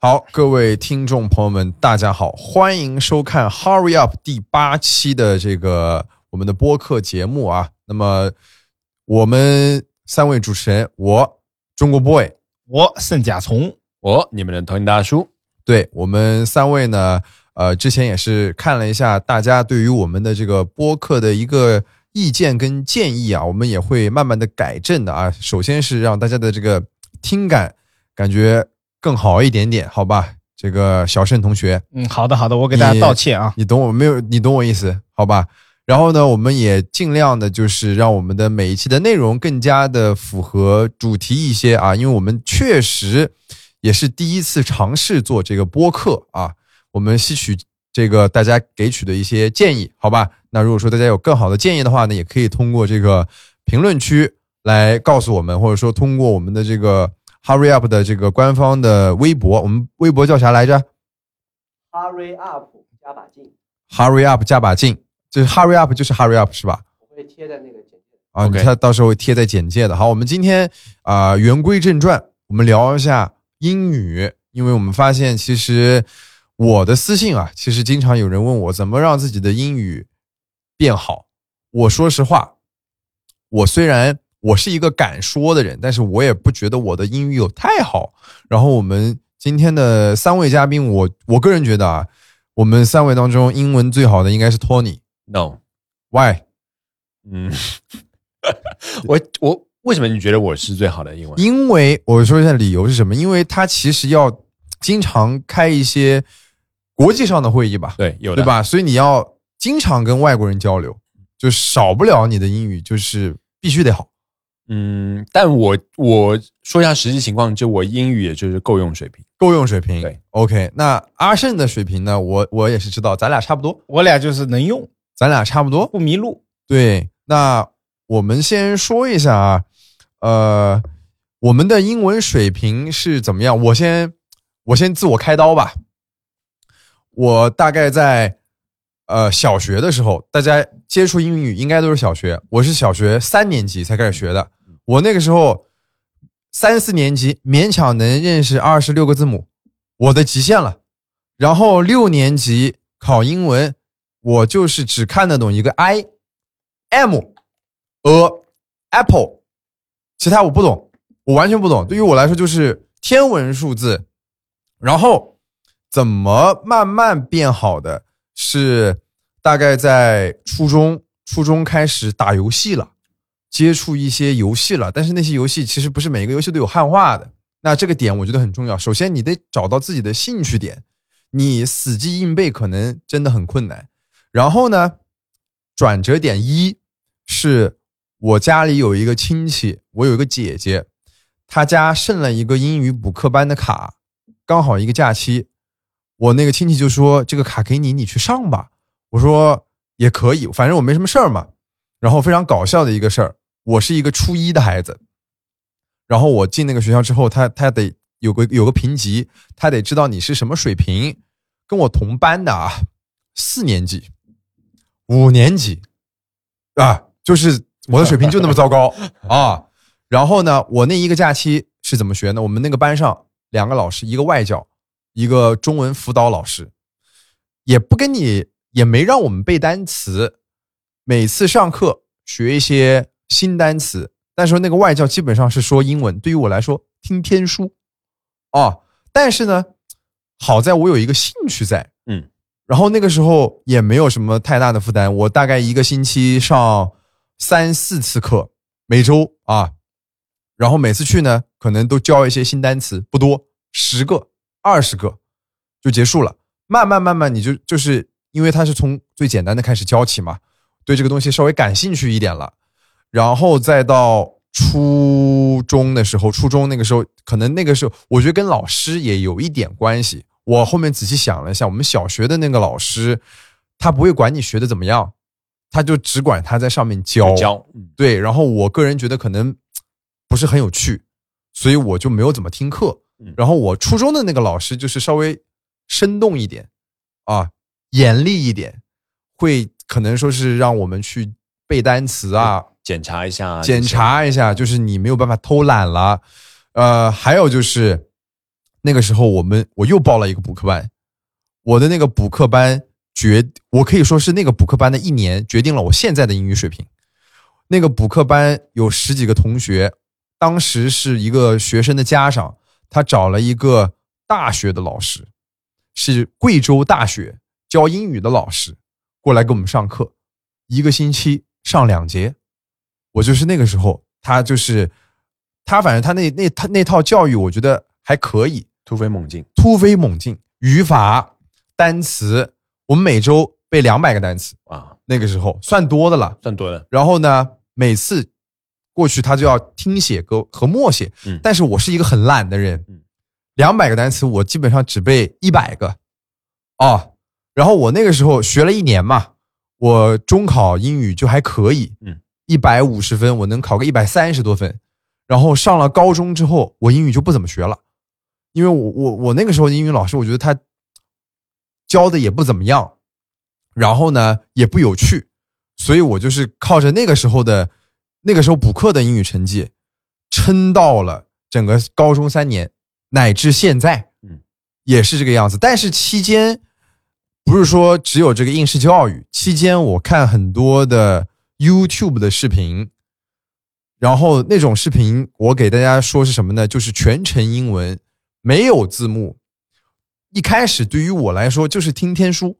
好，各位听众朋友们，大家好，欢迎收看《Hurry Up》第八期的这个我们的播客节目啊。那么我们三位主持人，我中国 boy，我圣甲虫，我你们的同音大叔，对我们三位呢，呃，之前也是看了一下大家对于我们的这个播客的一个意见跟建议啊，我们也会慢慢的改正的啊。首先是让大家的这个听感感觉更好一点点，好吧？这个小盛同学，嗯，好的好的，我给大家道歉啊，你懂我没有？你懂我意思，好吧？然后呢，我们也尽量的，就是让我们的每一期的内容更加的符合主题一些啊，因为我们确实也是第一次尝试做这个播客啊，我们吸取这个大家给取的一些建议，好吧？那如果说大家有更好的建议的话呢，也可以通过这个评论区来告诉我们，或者说通过我们的这个 Hurry Up 的这个官方的微博，我们微博叫啥来着 Hurry up，加把劲，？Hurry Up 加把劲，就是 Hurry Up 就是 Hurry Up 是吧？我会贴在那个简介。啊，OK 他到时候会贴在简介的。好，我们今天啊、言归正传，我们聊一下英语，因为我们发现其实我的私信啊，其实经常有人问我怎么让自己的英语变好。我说实话，我虽然我是一个敢说的人，但是我也不觉得我的英语有太好。然后我们今天的三位嘉宾，我我个人觉得啊，我们三位当中英文最好的应该是 Tony。No，Why？嗯，我我为什么你觉得我是最好的英文？因为我说一下理由是什么？因为他其实要经常开一些国际上的会议吧，对，有的对？吧？所以你要经常跟外国人交流，就少不了你的英语就是必须得好。嗯，但我我说一下实际情况，就我英语也就是够用水平。够用水平，对，OK。那阿胜的水平呢？我我也是知道，咱俩差不多，我俩就是能用，咱俩差不多。不迷路。对，那我们先说一下啊，呃，我们的英文水平是怎么样？我先我先自我开刀吧。我大概在呃小学的时候，大家接触英语应该都是小学，我是小学三年级才开始学的。我那个时候三四年级勉强能认识二十六个字母，我的极限了。然后六年级考英文，我就是只看得懂一个 i。M、a、apple，其他我不懂，我完全不懂。对于我来说就是天文数字。然后怎么慢慢变好的，是大概在初中，初中开始打游戏了，接触一些游戏了。但是那些游戏其实不是每一个游戏都有汉化的。那这个点我觉得很重要。首先你得找到自己的兴趣点，你死记硬背可能真的很困难。然后呢，转折点一是我家里有一个亲戚，我有一个姐姐，她家剩了一个英语补课班的卡，刚好一个假期，我那个亲戚就说这个卡给你，你去上吧。我说也可以，反正我没什么事儿嘛。然后非常搞笑的一个事儿，我是一个初一的孩子，然后我进那个学校之后，他他得有个有个评级，他得知道你是什么水平。跟我同班的啊，四年级、五年级啊，就是我的水平就那么糟糕啊。然后呢，我那一个假期是怎么学呢？我们那个班上两个老师，一个外教，一个中文辅导老师，也不跟你，也没让我们背单词，每次上课学一些新单词。但是那个外教基本上是说英文，对于我来说听天书啊。但是呢，好在我有一个兴趣在，嗯，然后那个时候也没有什么太大的负担，我大概一个星期上三四次课，每周啊，然后每次去呢，可能都教一些新单词，不多，十个、二十个就结束了。慢慢慢慢，你就就是因为他是从最简单的开始教起嘛，对这个东西稍微感兴趣一点了，然后再到初中的时候，初中那个时候，可能那个时候，我觉得跟老师也有一点关系。我后面仔细想了一下，我们小学的那个老师，他不会管你学的怎么样，他就只管他在上面教。教，嗯对，然后我个人觉得可能不是很有趣，所以我就没有怎么听课嗯。然后我初中的那个老师就是稍微生动一点啊，严厉一点，会可能说是让我们去背单词啊，检查一下，检查一下，就是你没有办法偷懒了。呃，还有就是那个时候我们我又报了一个补课班，我的那个补课班决，我可以说是那个补课班的一年决定了我现在的英语水平。那个补课班有十几个同学，当时是一个学生的家长，他找了一个大学的老师，是贵州大学教英语的老师过来给我们上课，一个星期上两节。我就是那个时候，他就是他，反正他那那他那套教育，我觉得还可以，突飞猛进，突飞猛进，语法、单词，我们每周背两百个单词，啊，那个时候算多的了。算多的。然后呢，每次过去他就要听写和和默写，嗯。但是我是一个很懒的人。嗯，两百个单词我基本上只背一百个，哦，然后我那个时候学了一年嘛，我中考英语就还可以，嗯，一百五十分我能考个一百三十多分，然后上了高中之后，我英语就不怎么学了，因为我我我那个时候的英语老师，我觉得他教的也不怎么样，然后呢也不有趣，所以我就是靠着那个时候的那个时候补课的英语成绩，撑到了整个高中三年，乃至现在，嗯，也是这个样子。但是期间不是说只有这个应试教育，期间我看很多的 YouTube 的视频，然后那种视频我给大家说是什么呢？就是全程英文，没有字幕。一开始对于我来说就是听天书，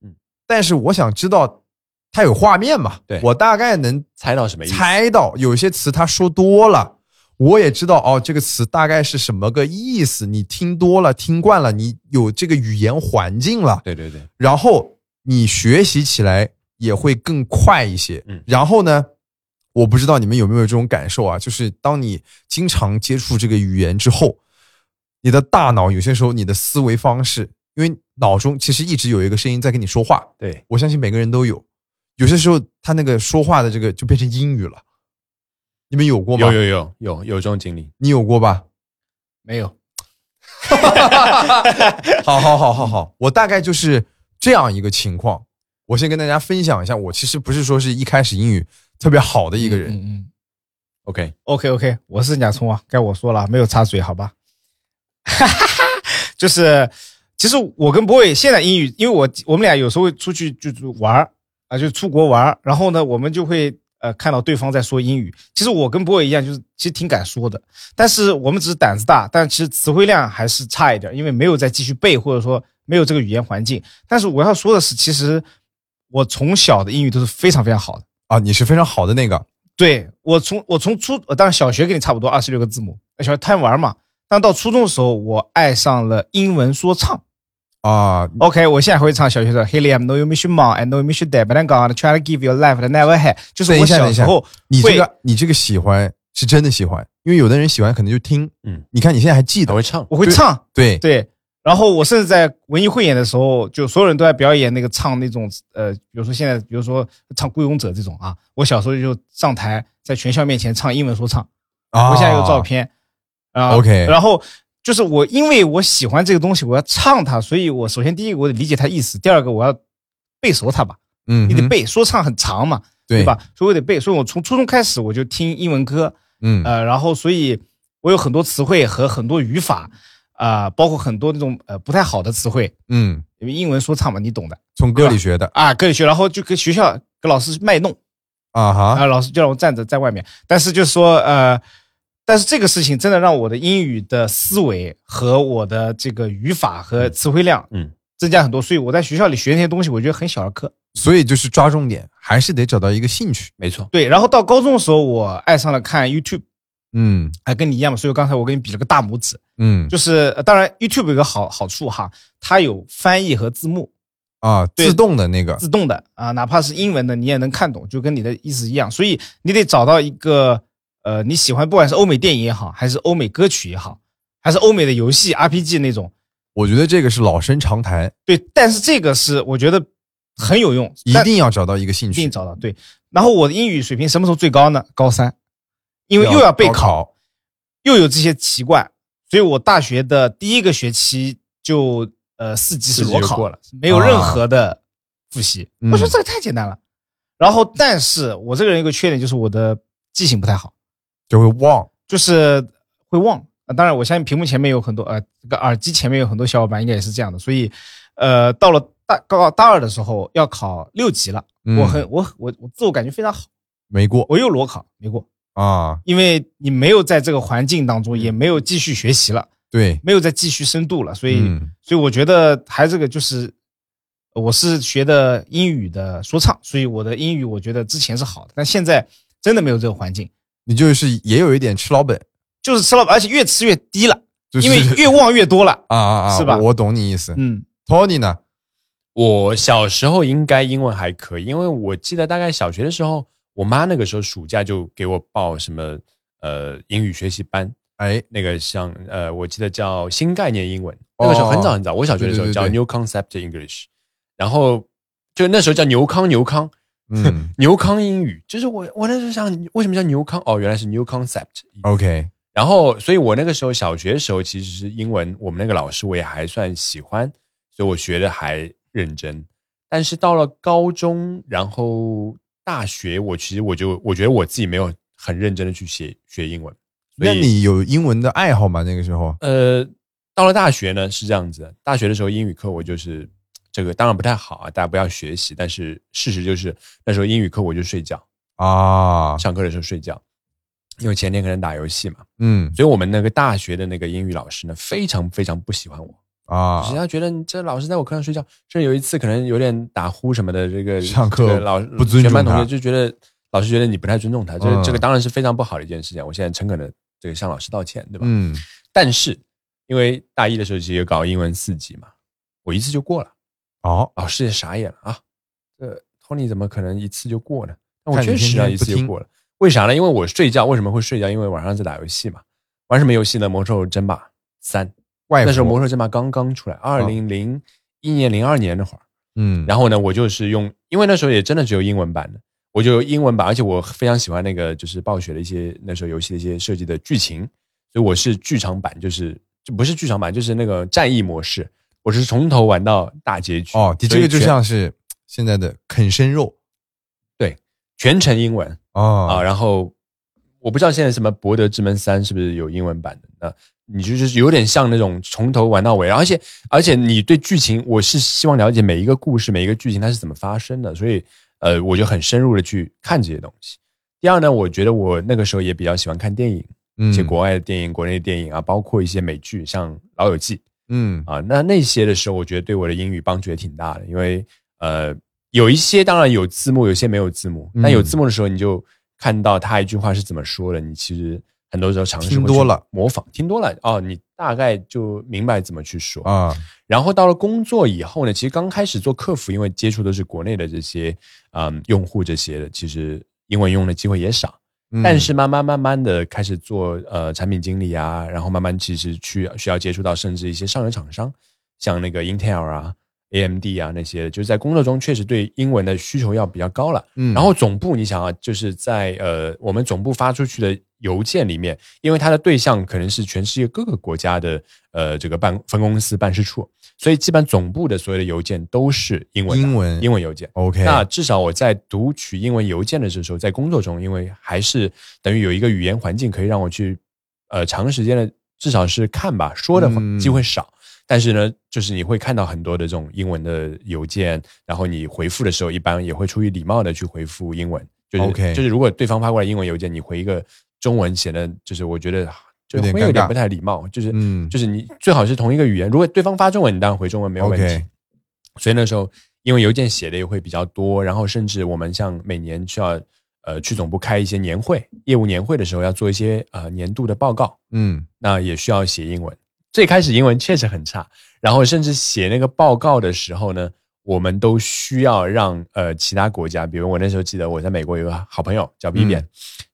嗯，但是我想知道它有画面嘛？对我大概能猜到什么意思？猜到有些词他说多了，我也知道哦，这个词大概是什么个意思。你听多了，听惯了，你有这个语言环境了，对对对，然后你学习起来也会更快一些。嗯然后呢，我不知道你们有没有这种感受啊？就是当你经常接触这个语言之后，你的大脑有些时候你的思维方式，因为脑中其实一直有一个声音在跟你说话，对，我相信每个人都有。有些时候他那个说话的这个就变成英语了，你们有过吗？有有有有有这种经历。你有过吧？没有，好好好好好，我大概就是这样一个情况。我先跟大家分享一下，我其实不是说是一开始英语特别好的一个人，嗯嗯 OK，OK OK，我是贾聪啊，该我说了，没有插嘴，好吧？哈 哈就是，其实我跟 boy 现在英语，因为我我们俩有时候会出去就是玩儿啊，就出国玩儿，然后呢，我们就会呃看到对方在说英语。其实我跟 boy 一样，就是其实挺敢说的，但是我们只是胆子大，但其实词汇量还是差一点，因为没有再继续背，或者说没有这个语言环境。但是我要说的是，其实我从小的英语都是非常非常好的。啊，你是非常好的那个对我从我从初，呃当然小学跟你差不多，二十六个字母，小学贪玩嘛。但到初中的时候，我爱上了英文说唱。啊，OK，我现在会唱小学生 Hey Liam, know you miss your mom, I know you miss your dad, but I'm gonna try to give you a life that never had。就是我等一下小时候你这个你这个喜欢是真的喜欢，因为有的人喜欢可能就听，嗯，你看你现在还记得，我会唱，我会唱，对对。然后我甚至在文艺汇演的时候，就所有人都在表演那个唱那种呃，比如说现在，比如说唱《孤勇者》这种啊，我小时候就上台在全校面前唱英文说唱。啊，我现在有照片啊。OK 然后就是我，因为我喜欢这个东西，我要唱它，所以我首先第一个我得理解它意思，第二个我要背熟它吧，嗯，嗯，你得背，说唱很长嘛，对对吧？？所以我得背，所以我从初中开始我就听英文歌，嗯呃，然后所以我有很多词汇和很多语法。啊、包括很多那种呃不太好的词汇，嗯，因为英文说唱嘛，你懂的从歌里学的啊，歌里学，然后就跟学校跟老师卖弄，啊哈，啊，老师就让我站着在外面。但是就是说，呃，但是这个事情真的让我的英语的思维和我的这个语法和词汇量，嗯，增加很多。所以我在学校里学那些东西，我觉得很小儿科。所以就是抓重点，还是得找到一个兴趣。没错，对，然后到高中的时候，我爱上了看 YouTube，嗯还，跟你一样嘛。所以刚才我给你比了个大拇指，嗯就是呃当然 YouTube 有个好好处哈，它有翻译和字幕。啊，自动的那个自动的啊，哪怕是英文的你也能看懂，就跟你的意思一样。所以你得找到一个呃你喜欢，不管是欧美电影也好，还是欧美歌曲也好，还是欧美的游戏 RPG 那种，我觉得这个是老生常谈，对。但是这个是我觉得很有用，一定要找到一个兴趣一定。找到对。然后我的英语水平什么时候最高呢？高三，因为又要备高考，又有这些奇怪，所以我大学的第一个学期就呃四级是裸考过了，没有任何的复习。嗯我说这个太简单了。然后，但是我这个人有个缺点，就是我的记性不太好，就会忘。就是会忘。呃当然，我相信屏幕前面有很多呃，这个耳机前面有很多小伙伴应该也是这样的。所以，呃，到了大高大二的时候要考六级了，嗯。我很我我我自我感觉非常好，没过。我又裸考没过，啊，因为你没有在这个环境当中，也没有继续学习了，对，没有再继续深度了，所以、嗯。所以我觉得还这个就是，我是学的英语的说唱，所以我的英语我觉得之前是好的，但现在真的没有这个环境，你就是也有一点吃老本，就是吃老本，而且越吃越低了，就是因为越忘越多了。啊啊啊，是吧我我懂你意思。嗯，Tony 呢？我小时候应该英文还可以，因为我记得大概小学的时候，我妈那个时候暑假就给我报什么呃英语学习班，哎，那个像呃我记得叫新概念英文，那个时候很早很早，我小学的时候叫对对对 New Concept English，然后就那时候叫牛康牛康嗯 牛康英语，就是我我那时候想为什么叫牛康哦，原来是 New Concept。，OK，然后，所以我那个时候小学的时候，其实是英文，我们那个老师我也还算喜欢，所以我学的还认真。但是到了高中，然后大学，我其实我就我觉得我自己没有很认真的去学学英文。那你有英文的爱好吗？那个时候？呃，到了大学呢是这样子，大学的时候英语课我就是这个当然不太好啊，大家不要学习。但是事实就是那时候英语课我就睡觉，啊，上课的时候睡觉，因为前天可能打游戏嘛。嗯所以我们那个大学的那个英语老师呢，非常非常不喜欢我，啊就是他觉得你这老师在我课上睡觉，甚至有一次可能有点打呼什么的，这个上课这个老不尊重全班同学就觉得老师觉得你不太尊重他，这嗯这个当然是非常不好的一件事情。我现在诚恳的这个向老师道歉，对吧？嗯但是因为大一的时候其实有搞英文四级嘛，我一次就过了，哦，老师也傻眼了啊，这 Tony 怎么可能一次就过呢？那我确实啊，一次就过了。为啥呢？因为我睡觉，为什么会睡觉？因为晚上在打游戏嘛。玩什么游戏呢？魔兽争霸三，外那时候魔，兽争霸刚刚出来，二零零一年、零二年那会儿。嗯，然后呢，我就是用，因为那时候也真的只有英文版的，我就英文版，而且我非常喜欢那个就是暴雪的一些那时候游戏的一些设计的剧情，所以我是剧场版，就是就不是剧场版，就是那个战役模式，我是从头玩到大结局。哦，你这个就像是现在的啃生肉对全程英文啊，啊，然后我不知道现在什么《博德之门三》是不是有英文版的？那你就是有点像那种从头玩到尾，而且而且你对剧情，我是希望了解每一个故事、每一个剧情它是怎么发生的，所以呃，我就很深入的去看这些东西。第二呢，我觉得我那个时候也比较喜欢看电影，嗯一些国外的电影、国内的电影啊，包括一些美剧，像《老友记》嗯啊，那那些的时候，我觉得对我的英语帮助也挺大的，因为呃，有一些当然有字幕，有些没有字幕，嗯但有字幕的时候，你就看到他一句话是怎么说的，你其实很多时候尝试听多了模仿，听多了哦，你大概就明白怎么去说。啊，然后到了工作以后呢，其实刚开始做客服，因为接触的是国内的这些嗯用户这些的，其实英文用的机会也少。嗯但是慢慢慢慢的开始做呃产品经理啊，然后慢慢其实去需要接触到甚至一些上游厂商，像那个 Intel 啊、AMD 啊那些，就是在工作中确实对英文的需求要比较高了。嗯然后总部你想啊，就是在呃我们总部发出去的邮件里面，因为它的对象可能是全世界各个国家的呃这个办分公司办事处，所以基本总部的所有的邮件都是英文的英文英文邮件。OK，那至少我在读取英文邮件的时候，在工作中，因为还是等于有一个语言环境可以让我去，呃，长时间的至少是看吧，说的嗯机会少。但是呢，就是你会看到很多的这种英文的邮件，然后你回复的时候，一般也会出于礼貌的去回复英文。就是 OK 就是如果对方发过来英文邮件，你回一个中文，显得就是我觉得就会有点不太礼貌。就是嗯就是你最好是同一个语言，如果对方发中文，你当然回中文没有问题。所以那时候因为邮件写的也会比较多，然后甚至我们像每年需要呃去总部开一些年会、业务年会的时候，要做一些呃年度的报告，嗯那也需要写英文。最开始英文确实很差，然后甚至写那个报告的时候呢，我们都需要让呃其他国家，比如我那时候记得我在美国有个好朋友叫 Vivian，、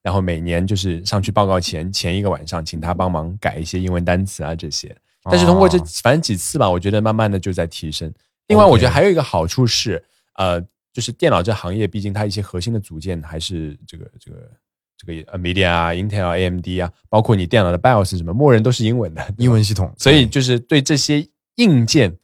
然后每年就是上去报告前前一个晚上，请他帮忙改一些英文单词啊这些。但是通过这哦反正几次吧，我觉得慢慢的就在提升。另外，我觉得还有一个好处是，呃，就是电脑这行业，毕竟它一些核心的组件还是这个这个这个 NVIDIA 啊、Intel 啊、AMD 啊，包括你电脑的 BIOS 什么，默认都是英文的，英文系统，所以就是对这些硬件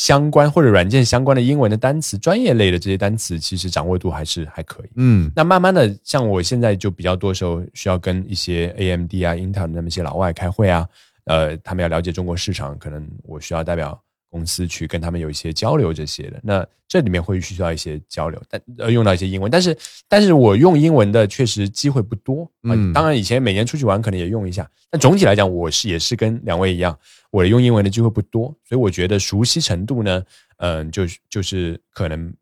相关或者软件相关的英文的单词、专业类的这些单词，其实掌握度还是还可以。嗯那慢慢的，像我现在就比较多时候需要跟一些 AMD 啊、Intel 的那么一些老外开会啊，呃，他们要了解中国市场，可能我需要代表公司去跟他们有一些交流这些的。那这里面会需要一些交流，但呃用到一些英文，但是但是我用英文的确实机会不多。嗯，嗯当然以前每年出去玩可能也用一下，但总体来讲，我是也是跟两位一样，我用英文的机会不多，所以我觉得熟悉程度呢，嗯、就就是可能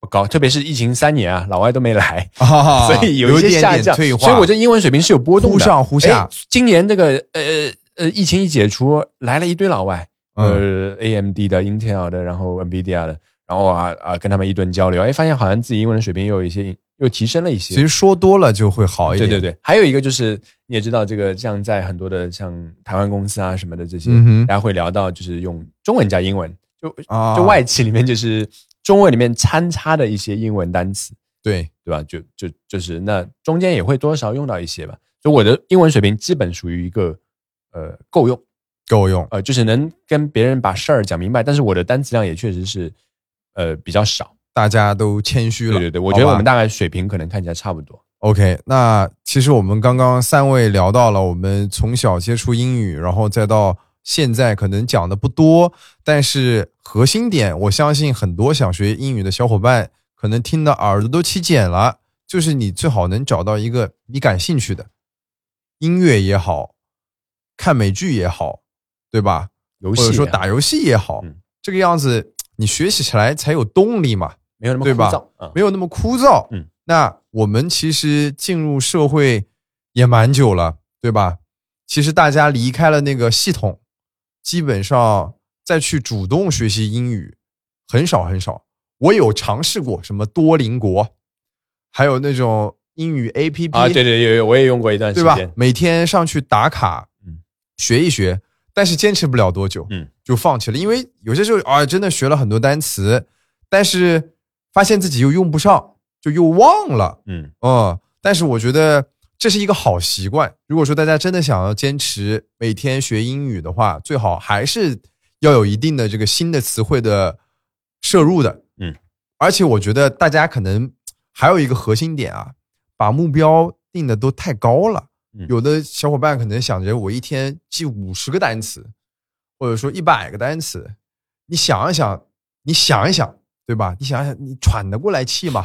不高，特别是疫情三年啊，老外都没来，啊所以有一些点下降，所以我这英文水平是有波动的，忽上忽下今年这个呃呃疫情一解除，来了一堆老外，嗯呃 AMD 的、Intel 的，然后 NVIDIA 的，然后啊啊跟他们一顿交流，哎，发现好像自己英文的水平又有一些又提升了一些。其实说多了就会好一点。对对对，还有一个就是你也知道，这个像在很多的像台湾公司啊什么的这些，嗯大家会聊到就是用中文加英文，就啊，就外企里面就是中文里面参差的一些英文单词。对对吧？就就就是那中间也会多少用到一些吧。就我的英文水平基本属于一个呃够用，够用。呃，就是能跟别人把事儿讲明白，但是我的单词量也确实是呃比较少。大家都谦虚了。对对对，我觉得我们大概水平可能看起来差不多。OK，那其实我们刚刚三位聊到了我们从小接触英语，然后再到现在可能讲的不多，但是核心点，我相信很多想学英语的小伙伴可能听的耳朵都起茧了。就是你最好能找到一个你感兴趣的音乐也好，看美剧也好，对吧？游戏或者说啊打游戏也好，嗯这个样子你学习起来才有动力嘛。没有那么对吧枯燥啊。没有那么枯燥。嗯，那我们其实进入社会也蛮久了，对吧？其实大家离开了那个系统，基本上再去主动学习英语很少很少。我有尝试过什么多邻国，还有那种英语 A P P 啊，对对有有，我也用过一段时对吧间？。每天上去打卡，嗯学一学，但是坚持不了多久，嗯，就放弃了。因为有些时候啊，真的学了很多单词，但是发现自己又用不上，就又忘了，嗯嗯。但是我觉得这是一个好习惯。如果说大家真的想要坚持每天学英语的话，最好还是要有一定的这个新的词汇的摄入的，嗯。而且我觉得大家可能还有一个核心点啊，把目标定的都太高了。嗯有的小伙伴可能想着我一天记五十个单词，或者说一百个单词，你想一想，你想一想，对吧？你想一想，你喘得过来气吗？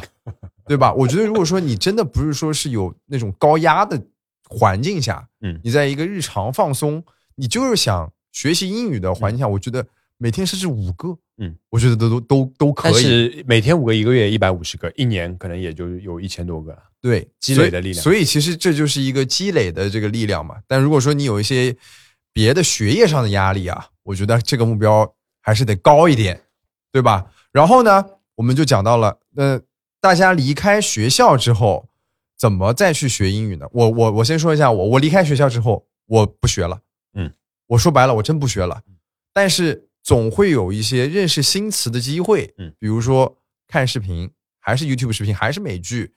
对吧？我觉得如果说你真的不是说是有那种高压的环境下，嗯你在一个日常放松，你就是想学习英语的环境下，我觉得每天设置五个，嗯，我觉得都都都都可但以。是每天五个，一个月一百五十个，一年可能也就有一千多个了。对积累的力量所以，所以其实这就是一个积累的这个力量嘛。但如果说你有一些别的学业上的压力啊，我觉得这个目标还是得高一点，对吧？然后呢，我们就讲到了，呃，大家离开学校之后，怎么再去学英语呢？我我我先说一下我，我离开学校之后，我不学了，嗯，我说白了，我真不学了。但是总会有一些认识新词的机会，嗯，比如说看视频，还是 YouTube 视频，还是美剧，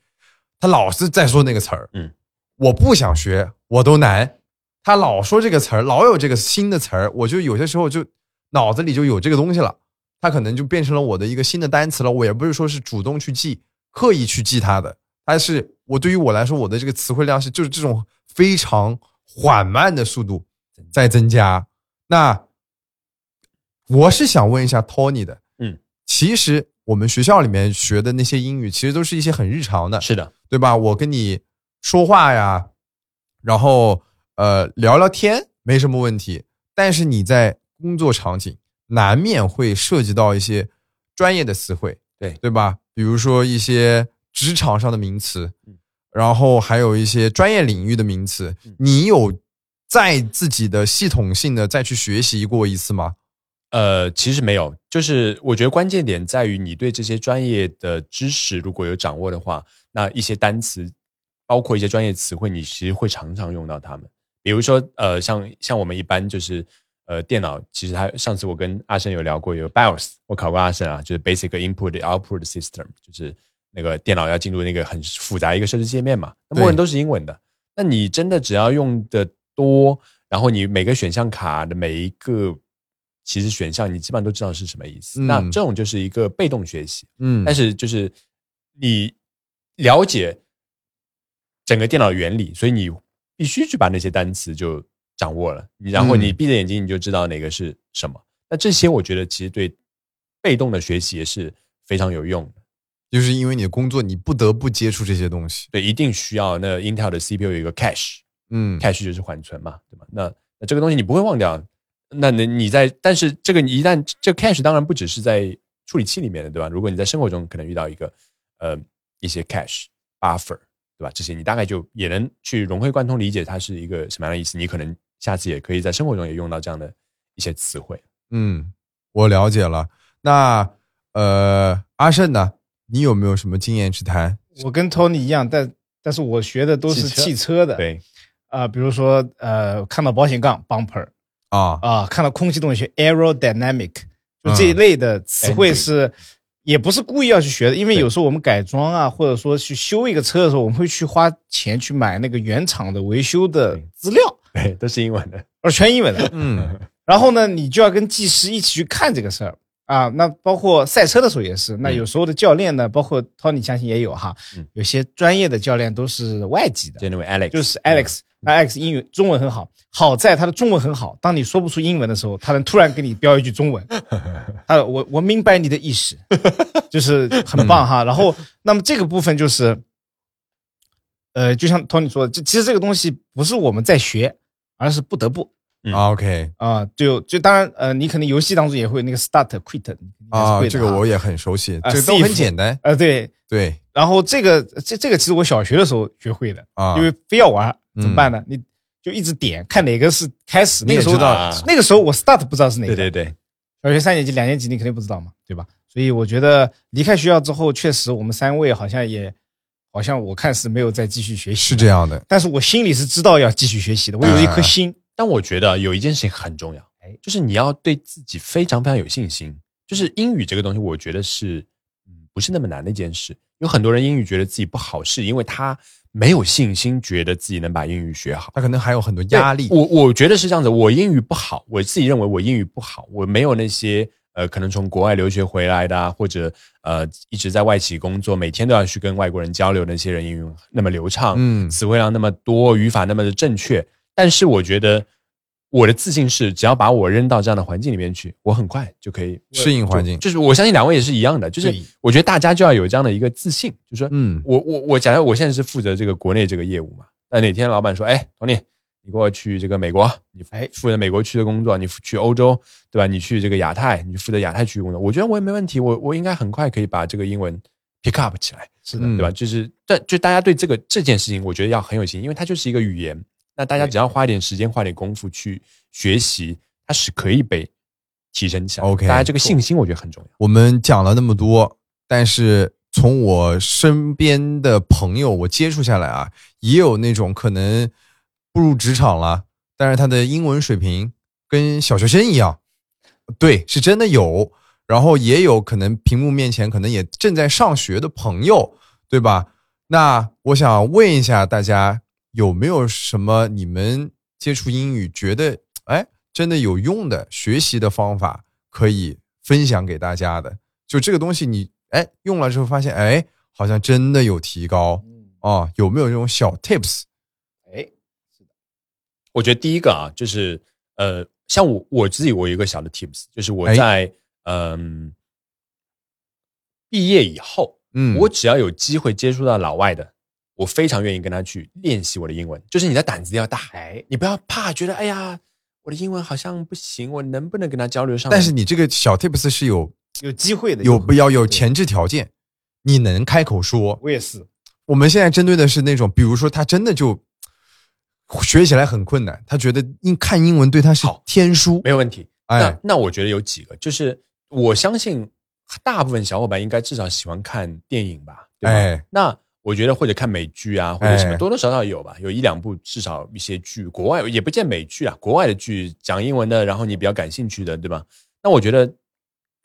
他老是在说那个词儿，嗯，我不想学，我都难。他老说这个词儿，老有这个新的词儿，我就有些时候就脑子里就有这个东西了，它可能就变成了我的一个新的单词了。我也不是说是主动去记，刻意去记它的，但是我对于我来说，我的这个词汇量是就是这种非常缓慢的速度在增加。那我是想问一下 Tony 的，嗯，其实我们学校里面学的那些英语，其实都是一些很日常的，是的，对吧？我跟你说话呀，然后呃聊聊天没什么问题，但是你在工作场景难免会涉及到一些专业的词汇，对对吧？比如说一些职场上的名词嗯，然后还有一些专业领域的名词嗯，你有在自己的系统性的再去学习过一次吗？呃，其实没有，就是我觉得关键点在于你对这些专业的知识如果有掌握的话，那一些单词，包括一些专业词汇，你其实会常常用到它们。比如说，呃，像像我们一般就是呃电脑，其实它上次我跟阿生有聊过，有 BIOS，我考过阿生啊，就是 Basic Input Output System，就是那个电脑要进入那个很复杂一个设置界面嘛，那默认都是英文的。那你真的只要用的多，然后你每个选项卡的每一个其实选项你基本上都知道是什么意思。嗯那这种就是一个被动学习，嗯，但是就是你了解整个电脑原理，所以你必须去把那些单词就掌握了，你然后嗯你闭着眼睛你就知道哪个是什么。那这些我觉得其实对被动的学习也是非常有用的。就是因为你的工作，你不得不接触这些东西。对，一定需要那 Intel 的 CPU 有一个 cache，cache 嗯，就是缓存嘛，对吧？那那这个东西你不会忘掉，那你你在，但是这个你一旦这个 cache 当然不只是在处理器里面的，对吧？如果你在生活中可能遇到一个呃一些 cache buffer，对吧？这些你大概就也能去融会贯通理解它是一个什么样的意思。你可能下次也可以在生活中也用到这样的一些词汇。嗯，我了解了。那呃，阿胜呢？你有没有什么经验之谈？我跟 Tony 一样，但但是我学的都是汽车汽车的，对，啊、比如说呃，看到保险杠 bumper 啊，啊、看到空气动力学 aerodynamic，就嗯。这一类的词汇是。也不是故意要去学的，因为有时候我们改装啊，或者说去修一个车的时候，我们会去花钱去买那个原厂的维修的资料，对，都是英文的。而全英文的。嗯。然后呢，你就要跟技师一起去看这个事儿。啊。那包括赛车的时候也是，那嗯有时候的教练呢，包括 Tony 相信也有哈嗯，有些专业的教练都是外籍的，就那位 Alex，就是 Alex，那 Alex 英语中文很好，好在他的中文很好。当你说不出英文的时候，他能突然给你标一句中文，啊，我我明白你的意思，就是很棒哈。然后，那么这个部分就是，呃，就像 Tony 说的，就其实这个东西不是我们在学，而是不得不。嗯啊，OK 啊，就就当然，呃，你可能游戏当中也会那个 start quit，你肯定还是啊，会这个我也很熟悉，啊这个都很简单。呃对，对然后这个这这个其实我小学的时候学会的，啊，因为非要玩嗯怎么办呢？你就一直点看哪个是开始，那个时候知道啊那个时候我 start 不知道是哪个，对对对，小学三年级、两年级你肯定不知道嘛，对吧？所以我觉得离开学校之后，确实我们三位好像也好像我看是没有再继续学习，是这，样的。但是我心里是知道要继续学习的，我有一颗啊心，但我觉得有一件事情很重要，哎就是你要对自己非常非常有信心。就是英语这个东西，我觉得是嗯不是那么难的一件事。有很多人英语觉得自己不好，是因为他没有信心，觉得自己能把英语学好。他可能还有很多压力。我我觉得是这样子，我英语不好，我自己认为我英语不好，我没有那些呃，可能从国外留学回来的、啊，或者呃一直在外企工作，每天都要去跟外国人交流，那些人英语那么流畅，嗯词汇量那么多，语法那么的正确。但是我觉得我的自信是，只要把我扔到这样的环境里面去，我很快就可以适应环境。就就是我相信两位也是一样的，就是我觉得大家就要有这样的一个自信，就是说，嗯。我我我假如我现在是负责这个国内这个业务嘛，那哪天老板说，哎，Tony，你给我去这个美国，你哎。负责美国区的工作，你去欧洲，对吧？你去这个亚太，你负责亚太区工作，我觉得我也没问题，我我应该很快可以把这个英文 pick up 起来，是的，嗯。对吧？就是但就大家对这个这件事情，我觉得要很有信心，因为它就是一个语言，那大家只要花一点时间，花点功夫去学习，它是可以被提升起来。OK，大家这个信心我觉得很重要。我们讲了那么多，但是从我身边的朋友我接触下来啊，也有那种可能步入职场了，但是他的英文水平跟小学生一样，对，是真的有。然后也有可能屏幕面前可能也正在上学的朋友，对吧？那我想问一下大家，有没有什么你们接触英语觉得哎真的有用的学习的方法可以分享给大家的？就这个东西你哎用了之后发现哎好像真的有提高。嗯，哦，有没有这种小 tips？哎，我觉得第一个啊，就是呃，像我我自己，我有一个小的 tips，就是我哎。在嗯、毕业以后，嗯，我只要有机会接触到老外的，我非常愿意跟他去练习我的英文。就是你的胆子要大，哎，你不要怕，觉得哎呀，我的英文好像不行，我能不能跟他交流上？但是你这个小 tips 是有有机会的，有不要有前置条件，你能开口说。我也是，我们现在针对的是那种，比如说他真的就学起来很困难，他觉得英看英文对他是天书。没有问题。哎那那我觉得有几个，就是我相信大部分小伙伴应该至少喜欢看电影吧，对吧？哎那我觉得或者看美剧啊，或者什么，哎多多少少有吧，有一两部至少一些剧，国外也不见美剧啊，国外的剧讲英文的，然后你比较感兴趣的，对吧？那我觉得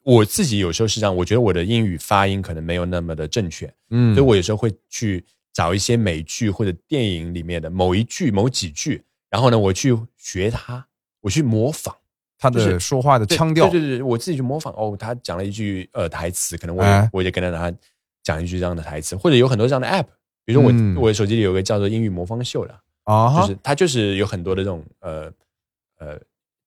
我自己有时候是这样，我觉得我的英语发音可能没有那么的正确，嗯，所以我有时候会去找一些美剧或者电影里面的某一句、某几句，然后呢，我去学它，我去模仿。他的说话的腔调，对对对，我自己去模仿哦，他讲了一句呃台词，可能我也、哎我也跟着他讲一句这样的台词，或者有很多这样的 app，比如说我、嗯。我手机里有个叫做英语魔方秀的，啊，就是它就是有很多的这种呃呃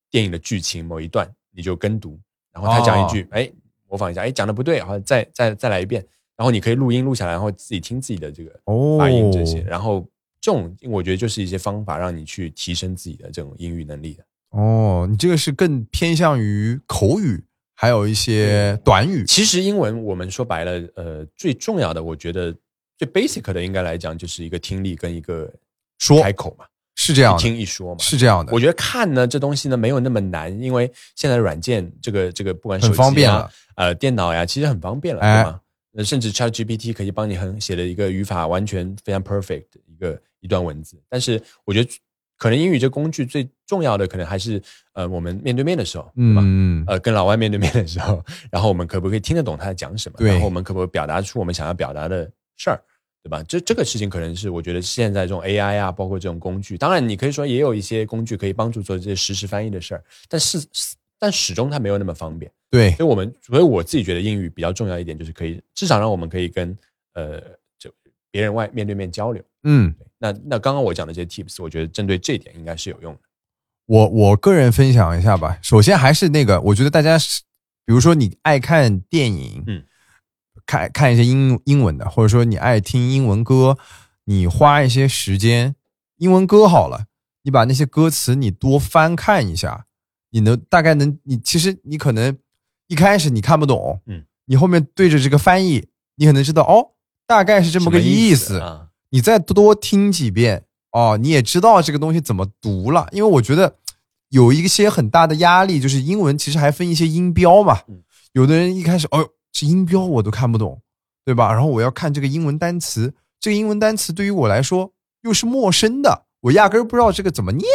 电影的剧情某一段你就跟读，然后他讲一句，哎、模仿一下，哎讲的不对，然后再再再来一遍，然后你可以录音录下来，然后自己听自己的这个哦。发音这些，然后这种我觉得就是一些方法让你去提升自己的这种英语能力的。哦，你这个是更偏向于口语，还有一些短语。其实英文我们说白了，呃，最重要的我觉得最 basic 的应该来讲就是一个听力跟一个说。开口嘛，是这样的，听一说嘛，是这样的，我觉得看呢，这东西呢没有那么难，因为现在软件这个这个不管手机啊、方便了。呃电脑呀，其实很方便了，哎。对吗？呃甚至 Chat GPT 可以帮你很写的一个语法完全非常 perfect 的一个一段文字。但是我觉得可能英语这工具最重要的可能还是呃我们面对面的时候，对吧？嗯，呃，跟老外面对面的时候，然后我们可不可以听得懂他在讲什么？对然后我们可不可以表达出我们想要表达的事儿，对吧？这这个事情可能是我觉得现在这种 AI 啊，包括这种工具，当然你可以说也有一些工具可以帮助做这些实时翻译的事儿，但是但始终它没有那么方便。对，所以我们所以我自己觉得英语比较重要一点，就是可以至少让我们可以跟呃就别人外面对面交流。嗯，那那刚刚我讲的这些 tips，我觉得针对这点应该是有用的。我我个人分享一下吧。首先还是那个，我觉得大家是，比如说你爱看电影，嗯，看看一些英英文的，或者说你爱听英文歌，你花一些时间，英文歌好了，你把那些歌词你多翻看一下，你能大概能，你其实你可能一开始你看不懂，嗯，你后面对着这个翻译，你可能知道哦，大概是这么个意思啊？你再多听几遍哦，你也知道这个东西怎么读了。因为我觉得有一些很大的压力，就是英文其实还分一些音标嘛嗯。有的人一开始，哦，这音标我都看不懂，对吧？然后我要看这个英文单词，这个英文单词对于我来说又是陌生的，我压根儿不知道这个怎么念。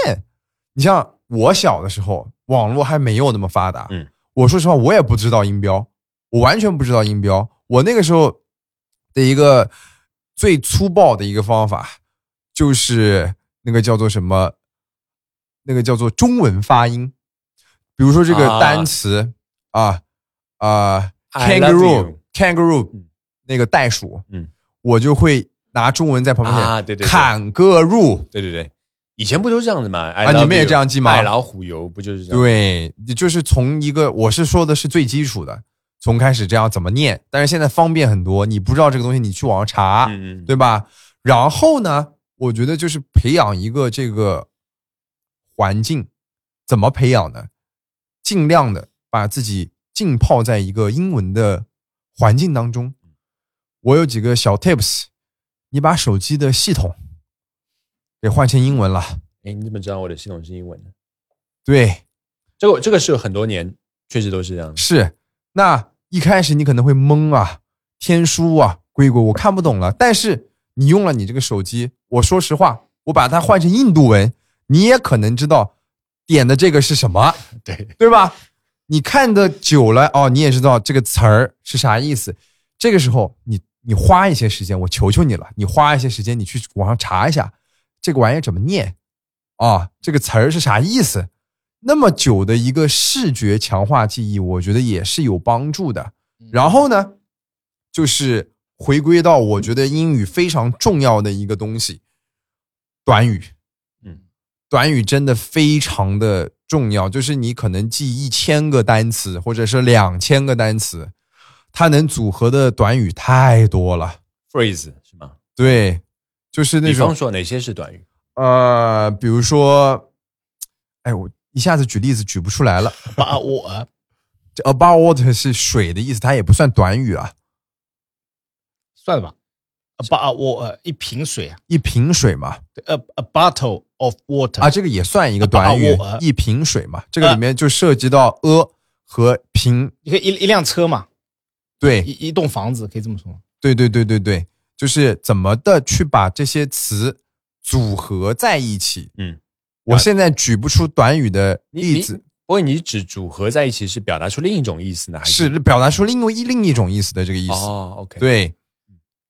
你像我小的时候，网络还没有那么发达，嗯，我说实话，我也不知道音标，我完全不知道音标。我那个时候的一个最粗暴的一个方法，就是那个叫做什么，那个叫做中文发音。比如说这个啊。单词啊啊 kangaroo you kangaroo 嗯。那个袋鼠，嗯，我就会拿中文在旁边写啊对对对。坎个入，对对对，以前不都这样子吗？啊你们也这样记吗？爱老虎油不就是这样？对，就是从一个我是说的是最基础的，从开始这样怎么念，但是现在方便很多，你不知道这个东西，你去网上查，对吧？然后呢，我觉得就是培养一个这个环境，怎么培养呢？尽量的把自己浸泡在一个英文的环境当中。我有几个小 tips，你把手机的系统给换成英文了，哎，你怎么知道我的系统是英文的？对，这个这个是有很多年，确实都是这样。是，那一开始你可能会懵啊，天书啊，硅谷我看不懂了。但是你用了你这个手机，我说实话，我把它换成印度文，你也可能知道点的这个是什么，对，对吧？你看的久了哦，你也知道这个词儿是啥意思。这个时候，你你花一些时间，我求求你了，你花一些时间，你去网上查一下这个玩意儿怎么念啊，这个词儿是啥意思。那么久的一个视觉强化记忆，我觉得也是有帮助的。然后呢，就是回归到我觉得英语非常重要的一个东西——短语。嗯，短语真的非常的重要，就是你可能记一千个单词，或者是两千个单词，它能组合的短语太多了。phrase 是吗？对，就是那种比方说哪些是短语？呃，比如说，哎，我一下子举例子举不出来了。把我。这 about water 是水的意思，它也不算短语啊。算了吧，把我一瓶水啊，一瓶水嘛，对，a a bottle of water 啊，这个也算一个短语 water，一瓶水嘛。这个里面就涉及到 a 和瓶，你可以一一辆车嘛，对。一一栋房子，可以这么说吗。对对对对对，就是怎么的去把这些词组合在一起。嗯，我现在举不出短语的例子，。不过你只组合在一起是表达出另一种意思呢，还是表达出另外一另一种意思的这个意思。哦，OK，，对，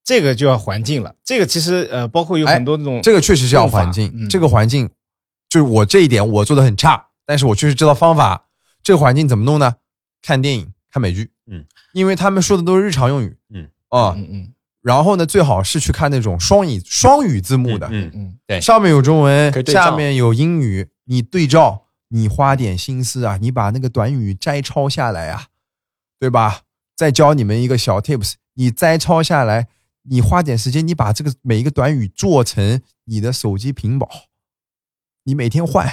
这个就要环境了。这个其实呃，包括有很多那种、这个确实是要环境，嗯这个环境就是我这一点我做的很差，但是我确实知道方法。这个环境怎么弄呢？看电影、看美剧，嗯，因为他们说的都是日常用语，嗯啊，嗯嗯，然后呢，最好是去看那种双语双语字幕的，嗯，嗯，对上面有中文下面有英语，你对照，你花点心思啊，你把那个短语摘抄下来啊，对吧？再教你们一个小 tips，你摘抄下来，你花点时间，你把这个每一个短语做成你的手机屏保，你每天换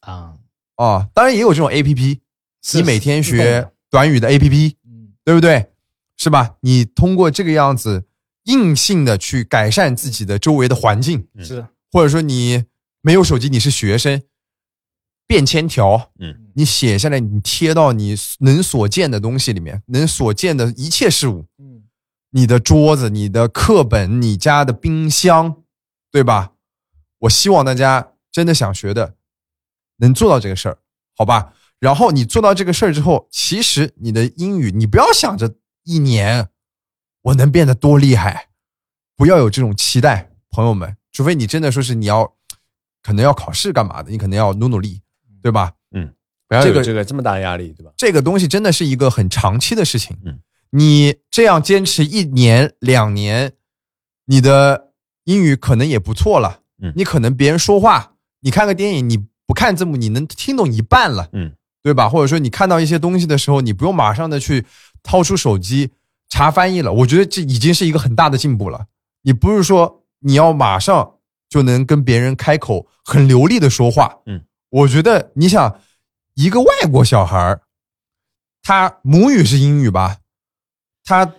啊，啊。当然也有这种 A P P，你每天学短语的 A P P，嗯对不对？是吧？你通过这个样子硬性的去改善自己的周围的环境，嗯是或者说你没有手机，你是学生，便签条，嗯，你写下来，你贴到你能所见的东西里面，能所见的一切事物，嗯你的桌子、你的课本、你家的冰箱，对吧？我希望大家真的想学的，能做到这个事儿，好吧？然后你做到这个事儿之后，其实你的英语，你不要想着一年我能变得多厉害，不要有这种期待，朋友们。除非你真的说是你要可能要考试干嘛的，你可能要努努力，对吧？嗯不要这个有这个这么大压力，对吧？这个东西真的是一个很长期的事情。嗯，你这样坚持一年两年，你的英语可能也不错了。嗯你可能别人说话，你看个电影，你不看字幕，你能听懂一半了。嗯，对吧？或者说你看到一些东西的时候，你不用马上的去掏出手机查翻译了。我觉得这已经是一个很大的进步了。你不是说你要马上就能跟别人开口很流利的说话。嗯，我觉得你想一个外国小孩儿他母语是英语吧，他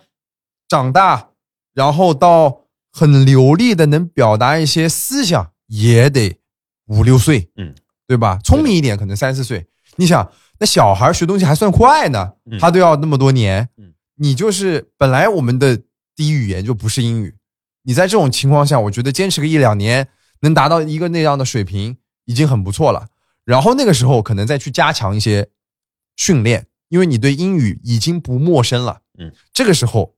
长大然后到很流利的能表达一些思想，也得五六岁，嗯，对吧？聪明一点可能三四岁。你想，那小孩学东西还算快呢，嗯他都要那么多年，嗯，你就是本来我们的第一语言就不是英语，你在这种情况下，我觉得坚持个一两年，能达到一个那样的水平，已经很不错了。然后那个时候可能再去加强一些训练，因为你对英语已经不陌生了。嗯，这个时候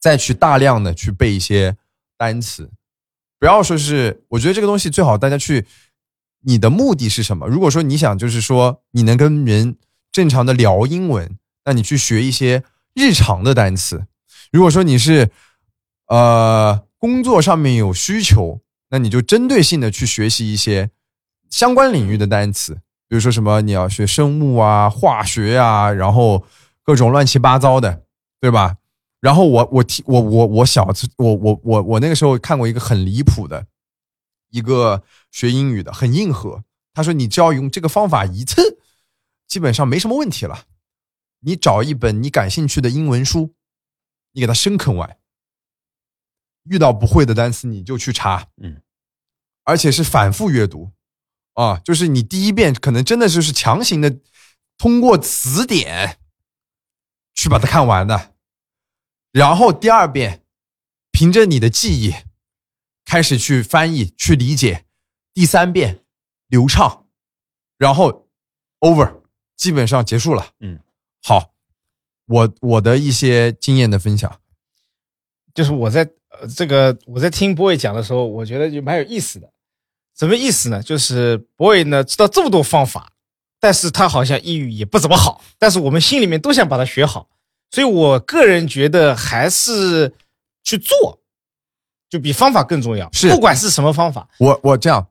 再去大量的去背一些单词，不要说是，我觉得这个东西最好大家去，你的目的是什么？如果说你想就是说你能跟人正常的聊英文，那你去学一些日常的单词。如果说你是呃工作上面有需求，那你就针对性的去学习一些相关领域的单词，比如说什么你要学生物啊、化学啊，然后各种乱七八糟的，对吧？然后我我提我我我小我我我我那个时候看过一个很离谱的一个学英语的，很硬核。他说你只要用这个方法一次，基本上没什么问题了。你找一本你感兴趣的英文书，你给它深啃完，遇到不会的单词你就去查，嗯，而且是反复阅读。啊，就是你第一遍可能真的就是强行的通过词典去把它看完的，然后第二遍凭着你的记忆开始去翻译、去理解，第三遍流畅，然后 over，基本上结束了。嗯，好，我我的一些经验的分享，就是我在呃这个我在听 boy 讲的时候，我觉得就蛮有意思的。什么意思呢？就是 boy 呢知道这么多方法，但是他好像英语也不怎么好，但是我们心里面都想把它学好，所以我个人觉得还是去做，就比方法更重要。是不管是什么方法，我我这样，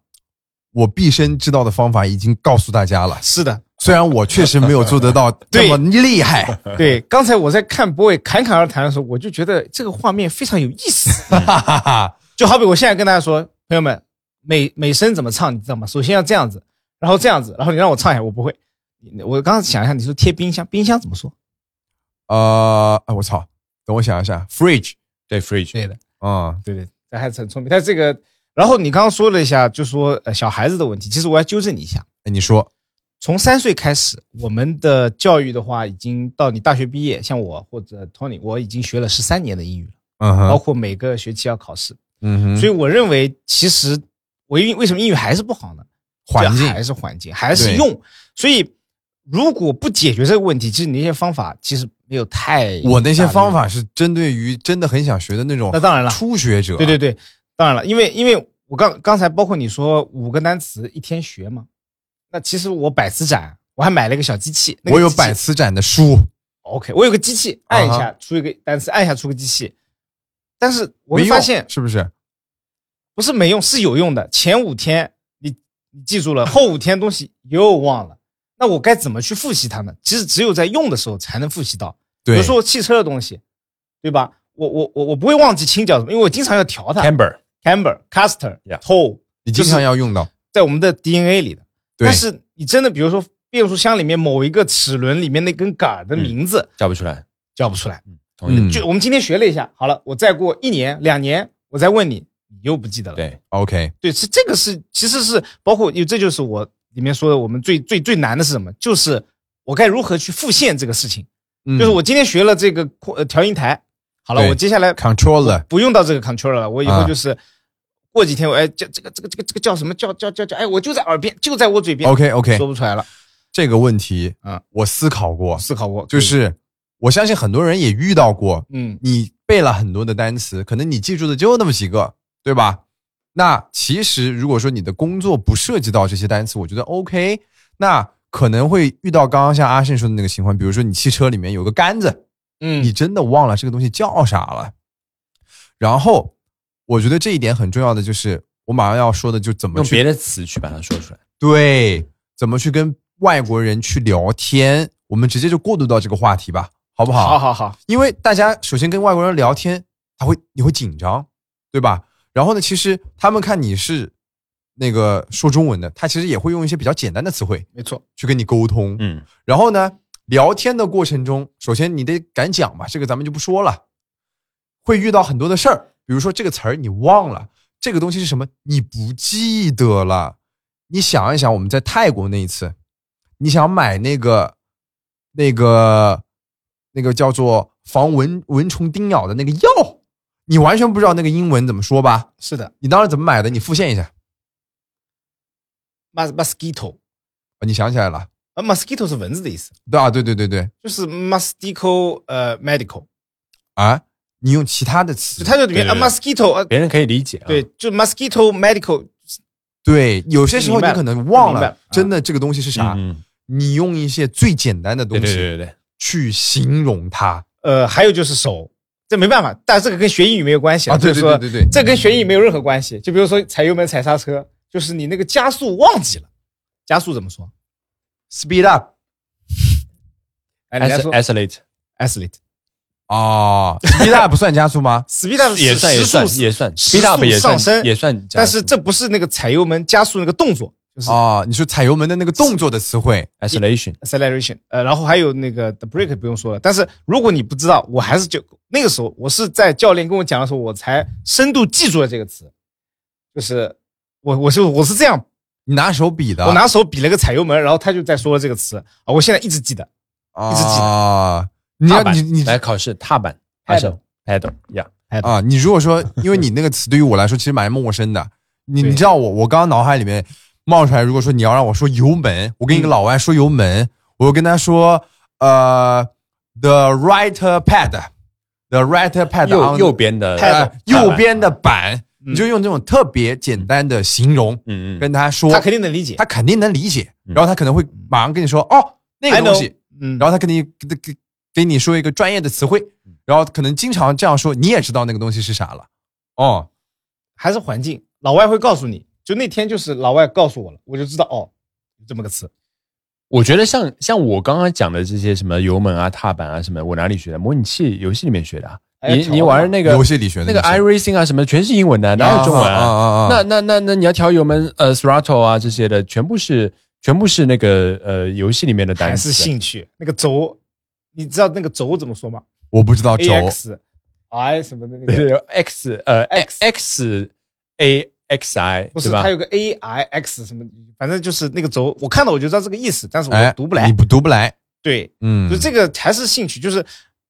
我毕生知道的方法已经告诉大家了。是的，虽然我确实没有做得到 这么厉害，对。刚才我在看 boy 侃侃而谈的时候，我就觉得这个画面非常有意思。哈哈哈。就好比我现在跟大家说，朋友们，美美声怎么唱，你知道吗？首先要这样子，然后这样子，然后你让我唱一下，我不会。我刚刚想一下，你说贴冰箱，冰箱怎么说？呃，哎，我操，等我想一下，fridge，对，fridge，对的，啊、对对，这还是很聪明。但这个，然后你刚刚说了一下，就说呃小孩子的问题，其实我要纠正你一下。哎，你说，从三岁开始，我们的教育的话，已经到你大学毕业，像我或者 Tony，我已经学了十三年的英语了，包括每个学期要考试。嗯哼，所以我认为，其实我英为什么英语还是不好呢？环境还是环境，还是用。所以如果不解决这个问题，其实你那些方法其实没有太我那些。方法是针对于真的很想学的那种那当然了，初学者，对对对，当然了，因为因为我刚刚才包括你说五个单词一天学嘛，那其实我百词斩，我还买了一个小机器，那个机器我有百词斩的书，OK，我有个机器，按一啊下出一个单词，按一下出个机器。但是我没发现是不是？不是没用，是有用的。前五天你你记住了，后五天东西又忘了，那我该怎么去复习它呢？其实只有在用的时候才能复习到。比如，说汽车的东西，对吧？我我我我不会忘记清角什么，因为我经常要调它。Camber camber、caster、Yeah tow，你经常要用到。在我们的 DNA 里的。对但是你真的，比如说变速箱里面某一个齿轮里面那根杆儿的名字叫不出来，叫不出来，同意。嗯就我们今天学了一下，好了，我再过一年、两年，我再问你，你又不记得了。对，OK，对，是这个是其实是包括，这就是我里面说的，我们最最最难的是什么？就是我该如何去复现这个事情。嗯就是我今天学了这个呃调音台，好了，我接下来 controller 不用到这个 controller 了，我以后啊就是过几天我哎叫这个这个这个这个叫什么？叫叫叫叫哎，我就在耳边，就在我嘴边。OK OK 说不出来了。这个问题啊，我思考过，思考过，就是我相信很多人也遇到过，嗯。你背了很多的单词，可能你记住的就那么几个，对吧？那其实如果说你的工作不涉及到这些单词，我觉得 OK。那可能会遇到刚刚像阿胜说的那个情况，比如说你汽车里面有个杆子，嗯，你真的忘了这个东西叫啥了。然后我觉得这一点很重要的就是，我马上要说的就怎么用别的词去把它说出来。对，怎么去跟外国人去聊天？我们直接就过渡到这个话题吧，好不好？好好好，因为大家首先跟外国人聊天，他会你会紧张，对吧？然后呢，其实他们看你是那个说中文的，他其实也会用一些比较简单的词汇没错，去跟你沟通。嗯，然后呢，聊天的过程中，首先你得敢讲吧，这个咱们就不说了，会遇到很多的事儿，比如说这个词儿你忘了，这个东西是什么你不记得了。你想一想，我们在泰国那一次，你想买那个那个那个叫做防蚊蚊虫叮咬的那个药，你完全不知道那个英文怎么说吧？是的你当时怎么买的？你复现一下。，mus mosquito，啊你想起来了？啊，mosquito 是蚊子的意思，对啊，对对对对就是 mosquito 呃 medical，啊！你用其他的词，它就里面啊对对。对 mosquito 呃别人可以理解啊。对，就 mosquito medical 对，有些时候你可能忘了真的这个东西是啥？你用一些最简单的东西对对对，去形容它。呃，还有就是手，这没办法，但这个跟学英语没有关系啊！对对对对对，这跟学英语没有任何关系。就比如说踩油门、踩刹车，就是你那个加速忘记了，加速怎么说？speed up 哎，人家说 accelerate accelerate。啊，speed up 不算加速吗？speed up 也算也算也算，speed up 也算上升也算，但是这不是那个踩油门加速那个动作，就是啊，你说踩油门的那个动作的词汇 acceleration acceleration。呃，然后还有那个 the brake 不用说了。但是如果你不知道，我还是就那个时候我是在教练跟我讲的时候，我才深度记住了这个词，就是我我是我是这样，你拿手比的，我拿手比了个踩油门，然后他就在说了这个词啊，我现在一直记得。一直记啊，你要你你来考试踏板 Pedal 还是 pedal 呀？啊，你如果说，因为你那个词对于我来说其实蛮陌生的，你你知道我我刚刚脑海里面冒出来，如果说你要让我说油门，我跟一个嗯。老外说油门，我就跟他说呃，the right pad，the right pad 右 on- 右边的右边的板，嗯。你就用这种特别简单的形容嗯嗯。跟他说，他肯定能理解。他肯定能理解，嗯。然后他可能会马上跟你说哦那个东西，嗯，然后他跟你给你说一个专业的词汇，然后可能经常这样说，你也知道那个东西是啥了。哦，还是环境，老外会告诉你。就那天就是老外告诉我了，我就知道哦，这么个词。我觉得像像我刚刚讲的这些什么油门啊、踏板啊什么，我哪里学的？模拟器游戏里面学的啊。你你玩那个游戏里学的那个 iRacing 啊什么，全是英文的，哪有中文啊啊啊啊那那那那你要调油门呃 throttle 啊这些的，全部是全部是那个呃游戏里面的单词还。是兴趣。那个轴，你知道那个轴怎么说吗？我不知道轴。X I 什么的那个，对对 X 呃 X X A X I 不是它有个 A I X 什么，反正就是那个轴，我看到我就知道这个意思，但是我哎，读不来。你。不读不来，对，嗯，就这个还是兴趣，就是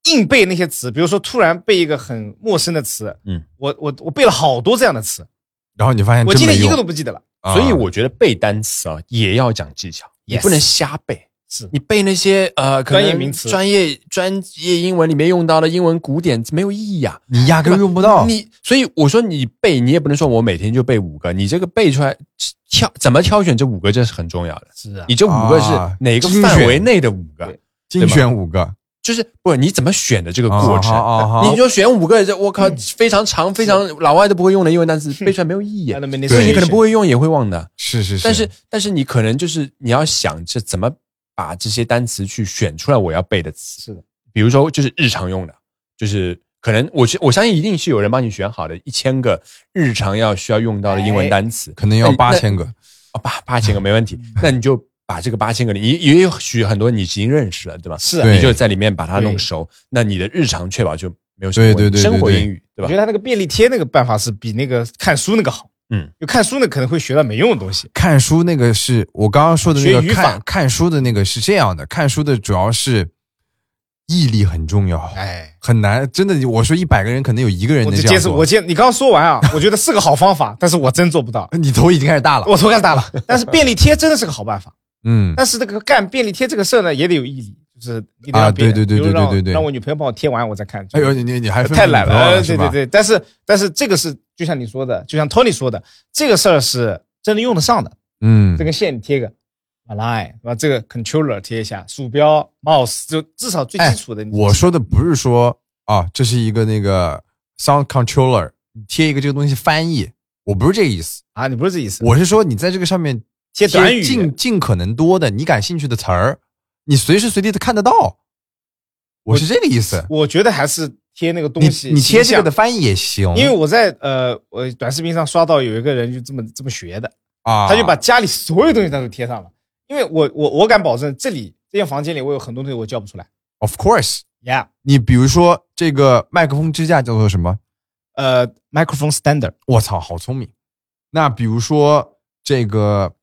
硬背那些词，比如说突然背一个很陌生的词，嗯，我我我背了好多这样的词，然后你发现我今天一个都不记得了。啊。所以我觉得背单词啊也要讲技巧，也不能瞎背。是。你背那些呃可能专业名词。专业专业英文里面用到的英文古典没有意义啊。你压根用不到。你所以我说你背，你也不能说我每天就背五个，你这个背出来挑怎么挑选这五个，这是很重要的。是啊。你这五个是啊哪个范围内的五个？精选。五个，就是不你怎么选的这个过程，啊哈啊。你就选五个，这我靠非常长非常老外都不会用的英文单词，背出来没有意义，所以你可能不会用也会忘的。是是是，但是但是你可能就是你要想这怎么把这些单词去选出来我要背的词，是的，比如说就是日常用的，就是可能我我相信一定是有人帮你选好的一千个日常要需要用到的英文单词，可能要那八千个。哦八八千个没问题，那你就把这个八千个里也也许很多你已经认识了，对吧？是啊你就在里面把它弄熟，那你的日常确保就没有什么问题对对对对对生活英语，对吧我觉？得他那个便利贴那个办法是比那个看书那个好。嗯，就看书呢可能会学到没用的东西。看书那个是我刚刚说的那个看看书的那个是这样的，看书的主要是毅力很重要，哎，很难，真的，我说一百个人可能有一个人我能这样做。就接受我接你刚刚说完啊，我觉得是个好方法，但是我真做不到。你头已经开始大了，我头开始大了，但是便利贴真的是个好办法。嗯，但是这个干便利贴这个事儿呢，也得有毅力，就是一定啊对对对对对对对让我女朋友帮我贴完我再看。哎呦，你你你还分太懒了？对对对。但是但是这个是就像你说的，就像 Tony 说的，这个事儿是真的用得上的。嗯这，根线你贴个 align，是吧？这个 controller 贴一下，鼠标 mouse 就至少最基础的。哎我说的不是说啊，这是一个那个 sound controller，你贴一个这个东西翻译，我不是这个意思，啊，你不是这意思，我是说你在这个上面贴短语尽尽可能多的你感兴趣的词儿，你随时随地都看得到，我是这个意思。我觉得还是贴那个东西，你贴这个的翻译也行，因为我在呃，我短视频上刷到有一个人就这么这么学的，啊，他就把家里所有东西他都贴上了。因为我我我敢保证，这里这间房间里我有很多东西我叫不出来。of course，Yeah，你比如说这个麦克风支架叫做什么？呃，microphone standard 我操，好聪明。那比如说这个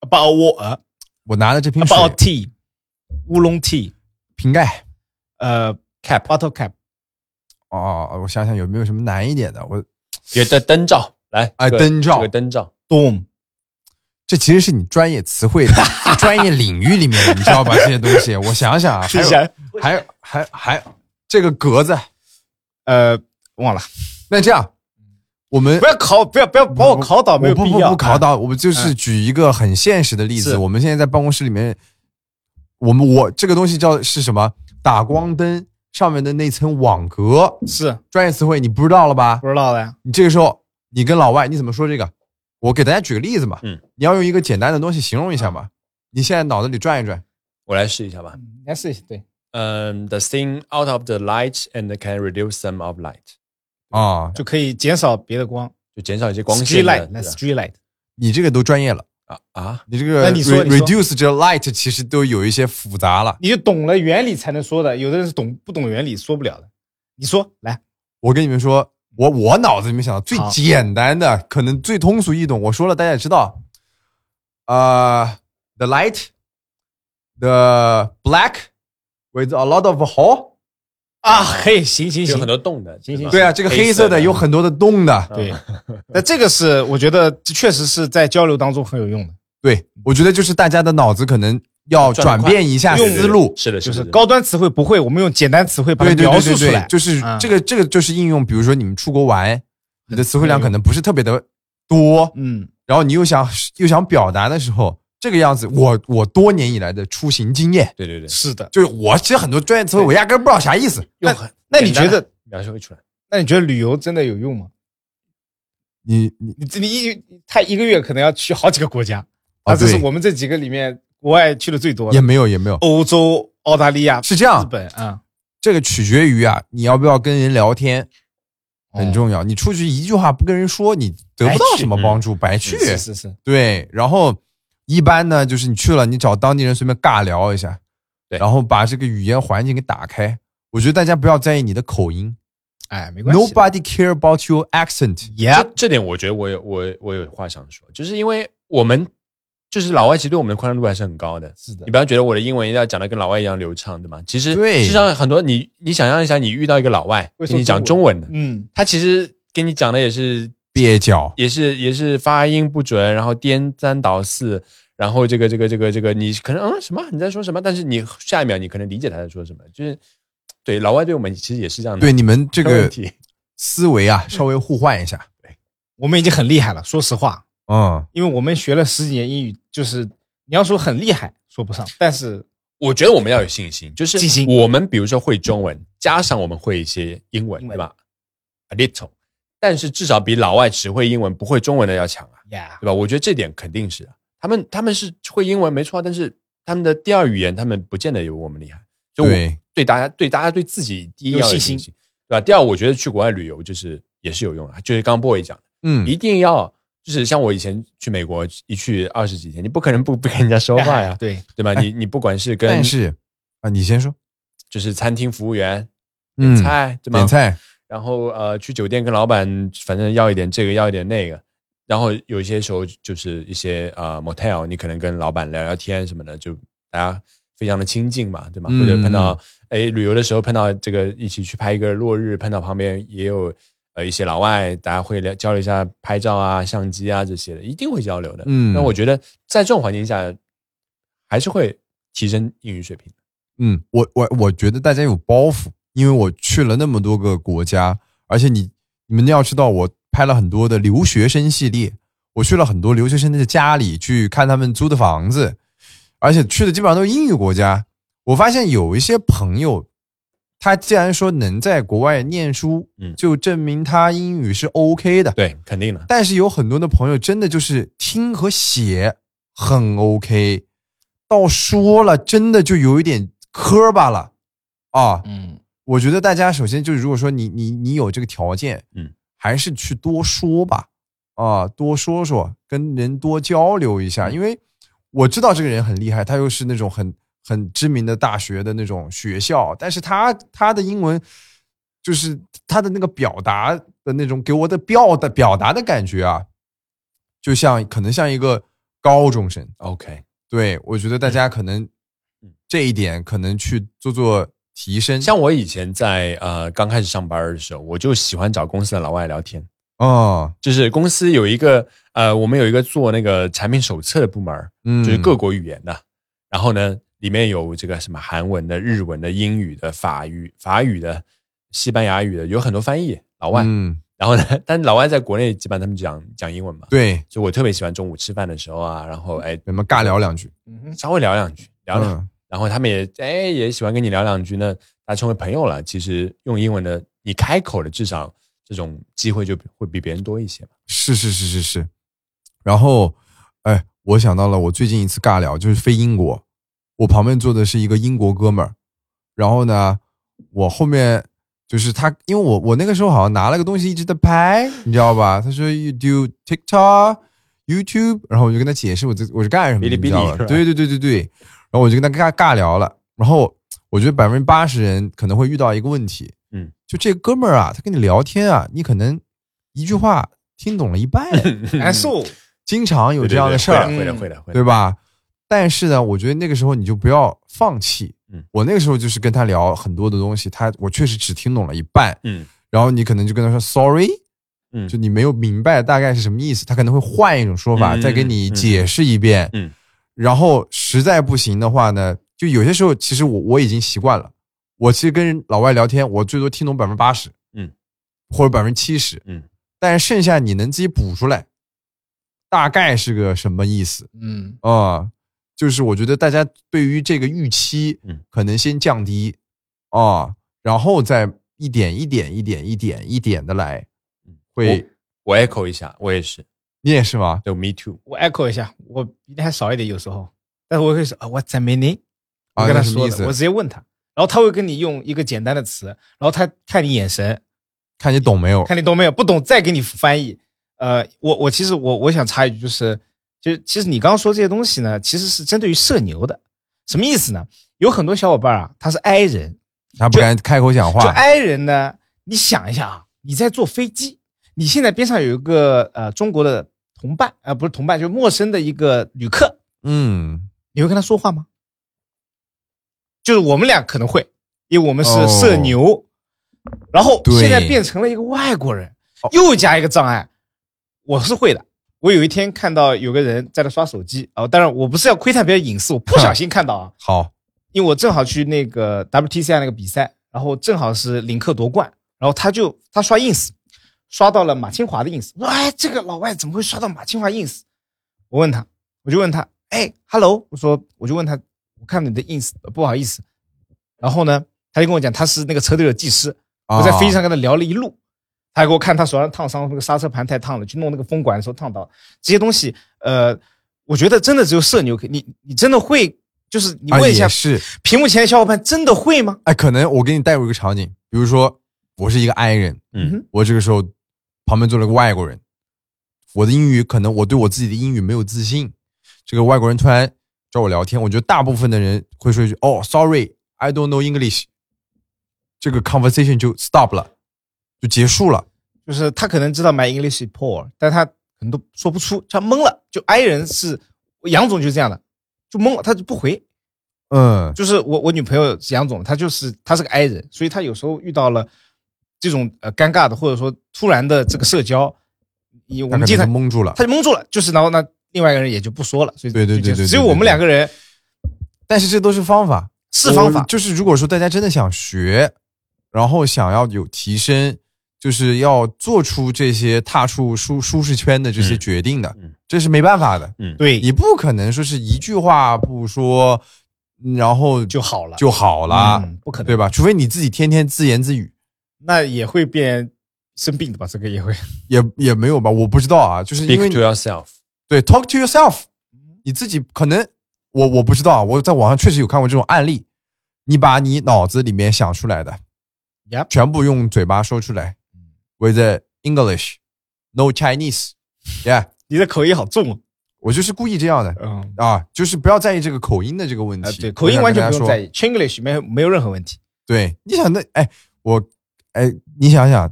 ，about water 我拿的这瓶水 about tea 乌龙 tea 瓶盖，呃 cap bottle cap 哦，我想想有没有什么难一点的？我有的灯罩来，这个哎灯罩。这个灯罩，dome 这其实是你专业词汇的 专业领域里面的，你知道吧？这些东西，我想想啊，还有还有还还这个格子，呃忘了，那这样我们不要考不要不要把我考倒，没有我不必要。不不考倒，我们就是举一个很现实的例子。我们现在在办公室里面，我们我这个东西叫是什么？打光灯上面的那层网格，是专业词汇你不知道了吧？不知道了呀。你这个时候你跟老外你怎么说这个？我给大家举个例子嘛，嗯，你要用一个简单的东西形容一下嘛。你现在脑子里转一转，我来试一下吧。来试一下对，嗯、t h e thing out of the light and can reduce some of light，啊，就可以减少别的光。就减少一些光 street 线的 light，street light。你这个都专业了。啊啊，你这个那你说 re- 你说 reduce 这 light 其实都有一些复杂了。你就懂了原理才能说的，有的人是懂不懂原理说不了的。你说来，我跟你们说，我我脑子里面想到最好简单的，可能最通俗易懂，我说了大家也知道。呃、t h e light, the black with a lot of hole。啊，嘿，行行行。有很，多洞的，行行吧？对啊，这个黑色的有很多的洞的。对，那这个是我觉得这确实是在交流当中很有用的，对，我觉得就是大家的脑子可能要转变一下思路。是的，就是是的。高端词汇不会，我们用简单词汇把它描对对对述出来，。就是嗯。这个这个就是应用，比如说你们出国玩，你的词汇量可能不是特别的多，嗯，然后你又想又想表达的时候，这个样子，我我多年以来的出行经验，对对对，是的。就是我其实很多专业词汇我压根儿不知道啥意思。那那你觉得？描述出来？那你觉得旅游真的有用吗？你你你你一他一个月可能要去好几个国家，啊啊，这是我们这几个里面国外去的最多也，没有也没有，欧洲、澳大利亚、是这样，日本啊，这个取决于啊，你要不要跟人聊天，很哦重要。你出去一句话不跟人说，你得不到什么帮助，白去。是是是，对，然后一般呢，就是你去了，你找当地人随便尬聊一下，对然后把这个语言环境给打开。我觉得大家不要在意你的口音哎，没关系。，Nobody care about your accent。Yeah，这这点我觉得我有我我有话想说，就是因为我们就是老外其实对我们的宽容度还是很高的。是的你不要觉得我的英文一定要讲的跟老外一样流畅，对吗？其实对实际上很多你你想象一下，你遇到一个老外跟你讲中文的，嗯，他其实跟你讲的也是蹩脚，也是也是发音不准，然后颠三倒四，然后这个这个这个这个你可能嗯什么你在说什么，但是你下一秒你可能理解他在说什么，就是对老外对我们其实也是这样的。对你们这个思维啊，稍微互换一下。我们已经很厉害了，说实话，嗯，因为我们学了十几年英语，就是你要说很厉害，说不上，但是我觉得我们要有信心，就是我们比如说会中文，加上我们会一些英文，对吧？A little，但是至少比老外只会英文不会中文的要强啊，呀，对吧？我觉得这点肯定是的。他们他们是会英文没错，但是他们的第二语言他们不见得有我们厉害。就我对对大家对大家对自己第一要有有信心，对吧？第二，我觉得去国外旅游就是也是有用的，就是刚刚 boy 讲的。嗯一定要就是像我以前去美国一去二十几天，你不可能不不跟人家说话呀，对，对吧？哎你你不管是跟但是啊，你先说，就是餐厅服务员嗯点菜，对吗？点菜，然后呃去酒店跟老板反正要一点这个要一点那个，然后有一些时候就是一些呃 motel，你可能跟老板聊聊天什么的，就大家非常的亲近嘛，对吗？嗯或者碰到哎旅游的时候碰到这个一起去拍一个落日，碰到旁边也有呃一些老外，大家会聊交流一下拍照啊、相机啊这些的，一定会交流的。嗯那我觉得在这种环境下，还是会提升英语水平。嗯，我我我觉得大家有包袱，因为我去了那么多个国家，而且你你们要知道，我拍了很多的留学生系列，我去了很多留学生的家里去看他们租的房子，而且去的基本上都是英语国家。我发现有一些朋友，他既然说能在国外念书，嗯就证明他英语是 OK 的。对，肯定的。但是有很多的朋友真的就是听和写很 OK，到说了真的就有一点磕巴了啊。嗯，我觉得大家首先就是，如果说你你你有这个条件，嗯，还是去多说吧，啊，多说说，跟人多交流一下，因为我知道这个人很厉害，他又是那种很很知名的大学的那种学校，但是他他的英文就是他的那个表达的那种给我的表的表达的感觉啊，就像可能像一个高中生，OK，对我觉得大家可能这一点可能去做做提升，像我以前在呃刚开始上班的时候，我就喜欢找公司的老外聊天。哦，就是公司有一个呃，我们有一个做那个产品手册的部门，嗯，就是各国语言的。然后呢，里面有这个什么韩文的、日文的、英语的、法语、法语的、西班牙语的，有很多翻译老外。嗯，然后呢，但老外在国内基本上他们讲讲英文嘛，对，所以我特别喜欢中午吃饭的时候啊，然后哎我们尬聊两句，稍微聊两句，聊聊，嗯然后他们也哎也喜欢跟你聊两句那，大家成为朋友了。其实用英文的，你开口的，至少这种机会就会比别人多一些嘛。是是是是是。然后，哎，我想到了，我最近一次尬聊就是飞英国，我旁边坐的是一个英国哥们儿，然后呢，我后面就是他，因为我我那个时候好像拿了个东西一直在拍，你知道吧？他说 You do TikTok、YouTube，然后我就跟他解释我这我是干什么的，对对对对对，然后我就跟他尬尬聊了，然后我觉得百分之八十人可能会遇到一个问题，嗯，就这哥们儿啊，他跟你聊天啊，你可能一句话听懂了一半，难受，经常有这样的事儿，会的，会的，会的，对吧？但是呢，我觉得那个时候你就不要放弃。嗯。我那个时候就是跟他聊很多的东西，他我确实只听懂了一半，嗯。然后你可能就跟他说 sorry，嗯，就你没有明白大概是什么意思，他可能会换一种说法，嗯再给你解释一遍。嗯嗯然后实在不行的话呢，就有些时候其实我我已经习惯了，我其实跟老外聊天，我最多听懂百分之八十，嗯，或者百分之七十，嗯，但是剩下你能自己补出来，大概是个什么意思嗯，啊、就是我觉得大家对于这个预期，嗯，可能先降低啊、然后再一点一点一点一点一点的来，会我 echo 一下，我也是，你也是吗？就 me too。我 echo 一下，我比你还少一点有时候，但是我会说啊，What's that meaning？啊我跟他说的，我直接问他，然后他会跟你用一个简单的词，然后他看你眼神，看你懂没有？看你懂没有，不懂再给你翻译。呃，我我其实我我想插一句，就是就是其实你刚刚说这些东西呢，其实是针对于社牛的，什么意思呢？有很多小伙伴啊，他是 I 人，他不敢开口讲话就，I 人呢，你想一下啊，你在坐飞机，你现在边上有一个呃中国的同伴，呃不是同伴，就是陌生的一个旅客，嗯，你会跟他说话吗？就是我们俩可能会，因为我们是哦。社牛，然后对。现在变成了一个外国人哦，又加一个障碍。我是会的。我有一天看到有个人在那刷手机啊、当然我不是要窥探别人隐私，我不小心看到啊，好，因为我正好去那个 WTCI 那个比赛，然后正好是领克夺冠，然后他就他刷 ins，刷到了马清华的 ins，我说哎，这个老外怎么会刷到马清华 ins？我问他，我就问他，哎，hello，我说我就问他，我看你的 ins 不好意思。然后呢，他就跟我讲他是那个车队的技师，啊我在飞机上跟他聊了一路，他还给我看他手上烫伤，那个刹车盘太烫了，去弄那个风管的时候烫到这些东西。呃，我觉得真的只有社牛可以，你你真的会，就是你啊问一下屏幕前的小伙伴，真的会吗？哎，可能我给你带入一个场景，比如说我是一个 i 人，嗯我这个时候旁边坐了个外国人，我的英语可能我对我自己的英语没有自信，这个外国人突然找我聊天，我觉得大部分的人会说一句哦，sorry，I don't know English，这个 conversation 就 stop 了，就结束了。就是他可能知道 my English is poor，但他可能都说不出，他懵了。就 I 人是杨总就是这样的，就懵了，他就不回。嗯，就是我我女朋友是杨总，她就是她是个 I 人，所以她有时候遇到了这种呃尴尬的或者说突然的这个社交，你我们经常就懵住了。他就蒙住了，就是然后呢，另外一个人也就不说了，所以对对对对对只有我们两个人。但是这都是方法，是方法，就是如果说大家真的想学，然后想要有提升，就是要做出这些踏出舒舒适圈的这些嗯。决定的，嗯。这是没办法的。嗯。对。你不可能说是一句话不说，嗯然后就好了，就好了，嗯不可能，对吧？除非你自己天天自言自语，那也会变生病的吧？这个也会，也也没有吧？我不知道啊，就是因为，speak to yourself。对 talk to yourself，你自己可能我我不知道啊，我在网上确实有看过这种案例，你把你脑子里面想出来的 Yep 全部用嘴巴说出来，with English no Chinese，yeah，你的口音好重哦，我就是故意这样的。嗯。啊，就是不要在意这个口音的这个问啊，题，对，口音完全不用在意。意，Chinglish 没有没有任何问题，对，你想那哎，我哎，你想想，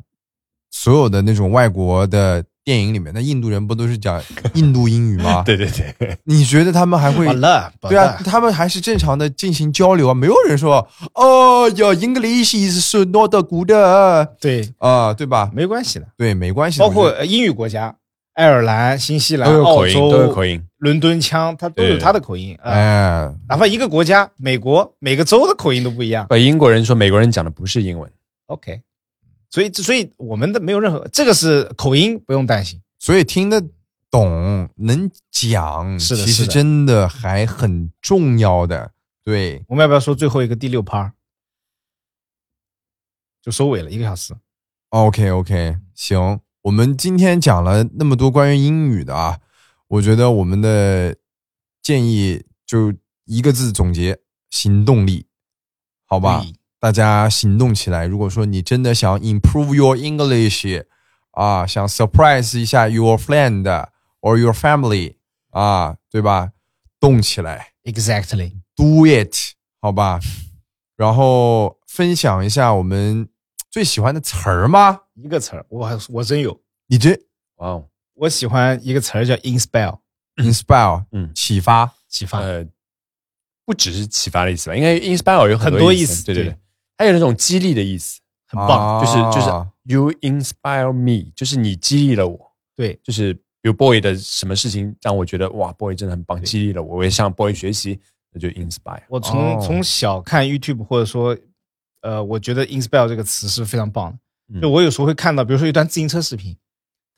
所有的那种外国的电影里面，那印度人不都是讲 印度英语吗？对对对，你觉得他们还会，对啊，他们还是正常的进行交流啊，没有人说哦哟，English is not good 对啊、对，对吧？没关系的，对，没关系的，包括英语国家，爱尔兰、新西兰、都有澳口音，都有洲、口音。伦敦腔，它都有对它的口音啊。哎，哪怕一个国家，美国每个州的口音都不一样。呃英国人说美国人讲的不是英文，OK，所以所以我们的没有任何，这个是口音不用担心。所以听得懂、能讲，其实真的还很重要的。对，我们要不要说最后一个第六趴？就收尾了，一个小时。OK OK，行，我们今天讲了那么多关于英语的啊，我觉得我们的建议就一个字总结：行动力，好吧？对大家行动起来。如果说你真的想 improve your English 啊，想 surprise 一下 your friend or your family 啊，对吧？动起来，exactly。，do it，好吧？然后分享一下我们最喜欢的词儿吗？一个词儿，我还我真有，你真哇哦，我喜欢一个词儿叫 inspire，inspire，嗯启发，启发。呃，不只是启发的意思吧？应该 inspire 有很多意思对对对对，它有那种激励的意思，很棒。就是就是啊 you inspire me，就是你激励了我，对，就是比如 boy 的什么事情让我觉得哇，boy 真的很棒，激励了我，我也向 boy 学习，那就 inspire。我从、哦从小看 YouTube 或者说，呃，我觉得 inspire 这个词是非常棒的。嗯就我有时候会看到，比如说一段自行车视频，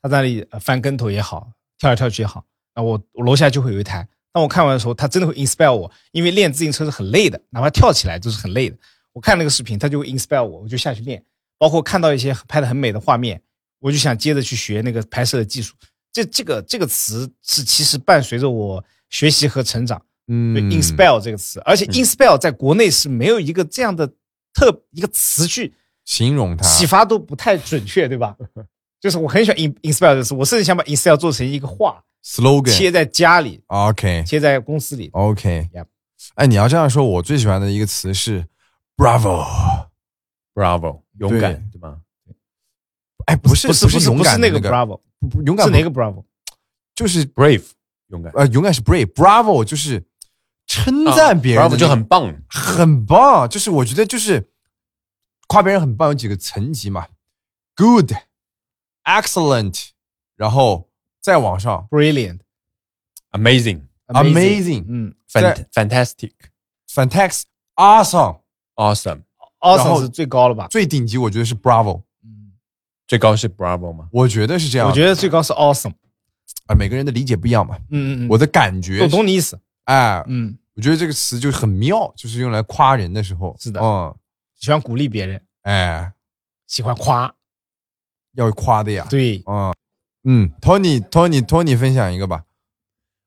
他在那里呃翻跟头也好，跳来跳去也好，那我我楼下就会有一台。当我看完的时候，他真的会 inspire 我，因为练自行车是很累的，哪怕跳起来都是很累的。我看那个视频，他就会 inspire 我，我就下去练。包括看到一些拍的很美的画面，我就想接着去学那个拍摄的技术。这这个这个词是其实伴随着我学习和成长。嗯 inspire 这个词，而且 inspire 在国内是没有一个这样的特一个词去形容它，启发，都不太准确，对吧？就是我很喜欢 in inspire 这个词，我甚至想把 inspire 做成一个话，slogan 贴在家里，OK 贴在公司里。OK，Yep 哎，你要这样说，我最喜欢的一个词是 Bravo，Bravo，勇敢对吗？哎，不是不是不是勇不是那个 bravo，不勇敢是哪个 bravo？就是 Brave，勇敢，呃，勇敢是 brave，Bravo 就是称赞别人就很棒，很棒，就是我觉得就是夸别人很棒有几个层级嘛，good、excellent，然后再往上 brilliant amazing，amazing、嗯 fant- awesome，awesome，，awesome 是最高了吧？最顶级我觉得是 Bravo，嗯，最高是 Bravo 吗？我觉得是这样。我觉得最高是 awesome。啊，每个人的理解不一样嘛。嗯嗯嗯，我的感觉我，懂你意思。哎，嗯我觉得这个词就很妙，就是用来夸人的时候。是的嗯，喜欢鼓励别人，哎，喜欢夸，要夸的呀。对，嗯嗯，Tony，Tony，Tony，分享一个吧。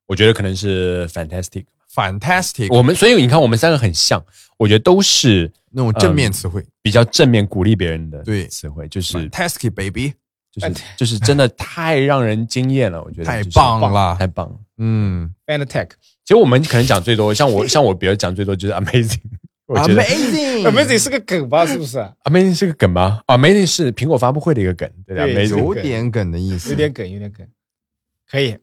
我觉得可能是 fantastic。Fantastic，我们所以你看，我们三个很像，我觉得都是那种正面词汇。比较正面鼓励别人的对。词汇，就是 Fantastic baby，就是就是真的太让人惊艳了，我觉得太棒了。太棒。了。嗯。Fan attack，其实我们可能讲最多，像我 像我，比如讲最多就是 amazing，我觉得，Amazing，amazing 是个梗吧？是不是？amazing 是个梗吗？amazing 是苹果发布会的一个梗，对有点梗的意思，有点梗，有点梗，可以，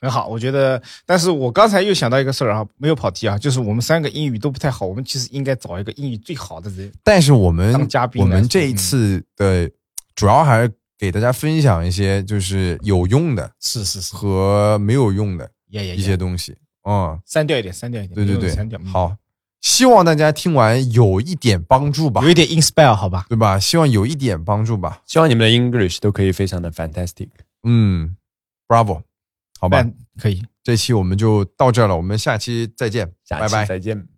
很好，我觉得。但是我刚才又想到一个事儿啊，没有跑题啊，就是我们三个英语都不太好，我们其实应该找一个英语最好的人。但是我们当嘉宾我们这一次的主要还是给大家分享一些就是有用的是是是，和没有用的也也一些东西。嗯，删掉一点，删掉一点，对对对删掉。，嗯，好，希望大家听完有一点帮助吧有，一点 inspire 好吧？对吧？希望有一点帮助吧。希望你们的 English 都可以非常的 fantastic。嗯，Bravo，好吧，可以。这期我们就到这了，我们下期再见，下拜拜。期再见。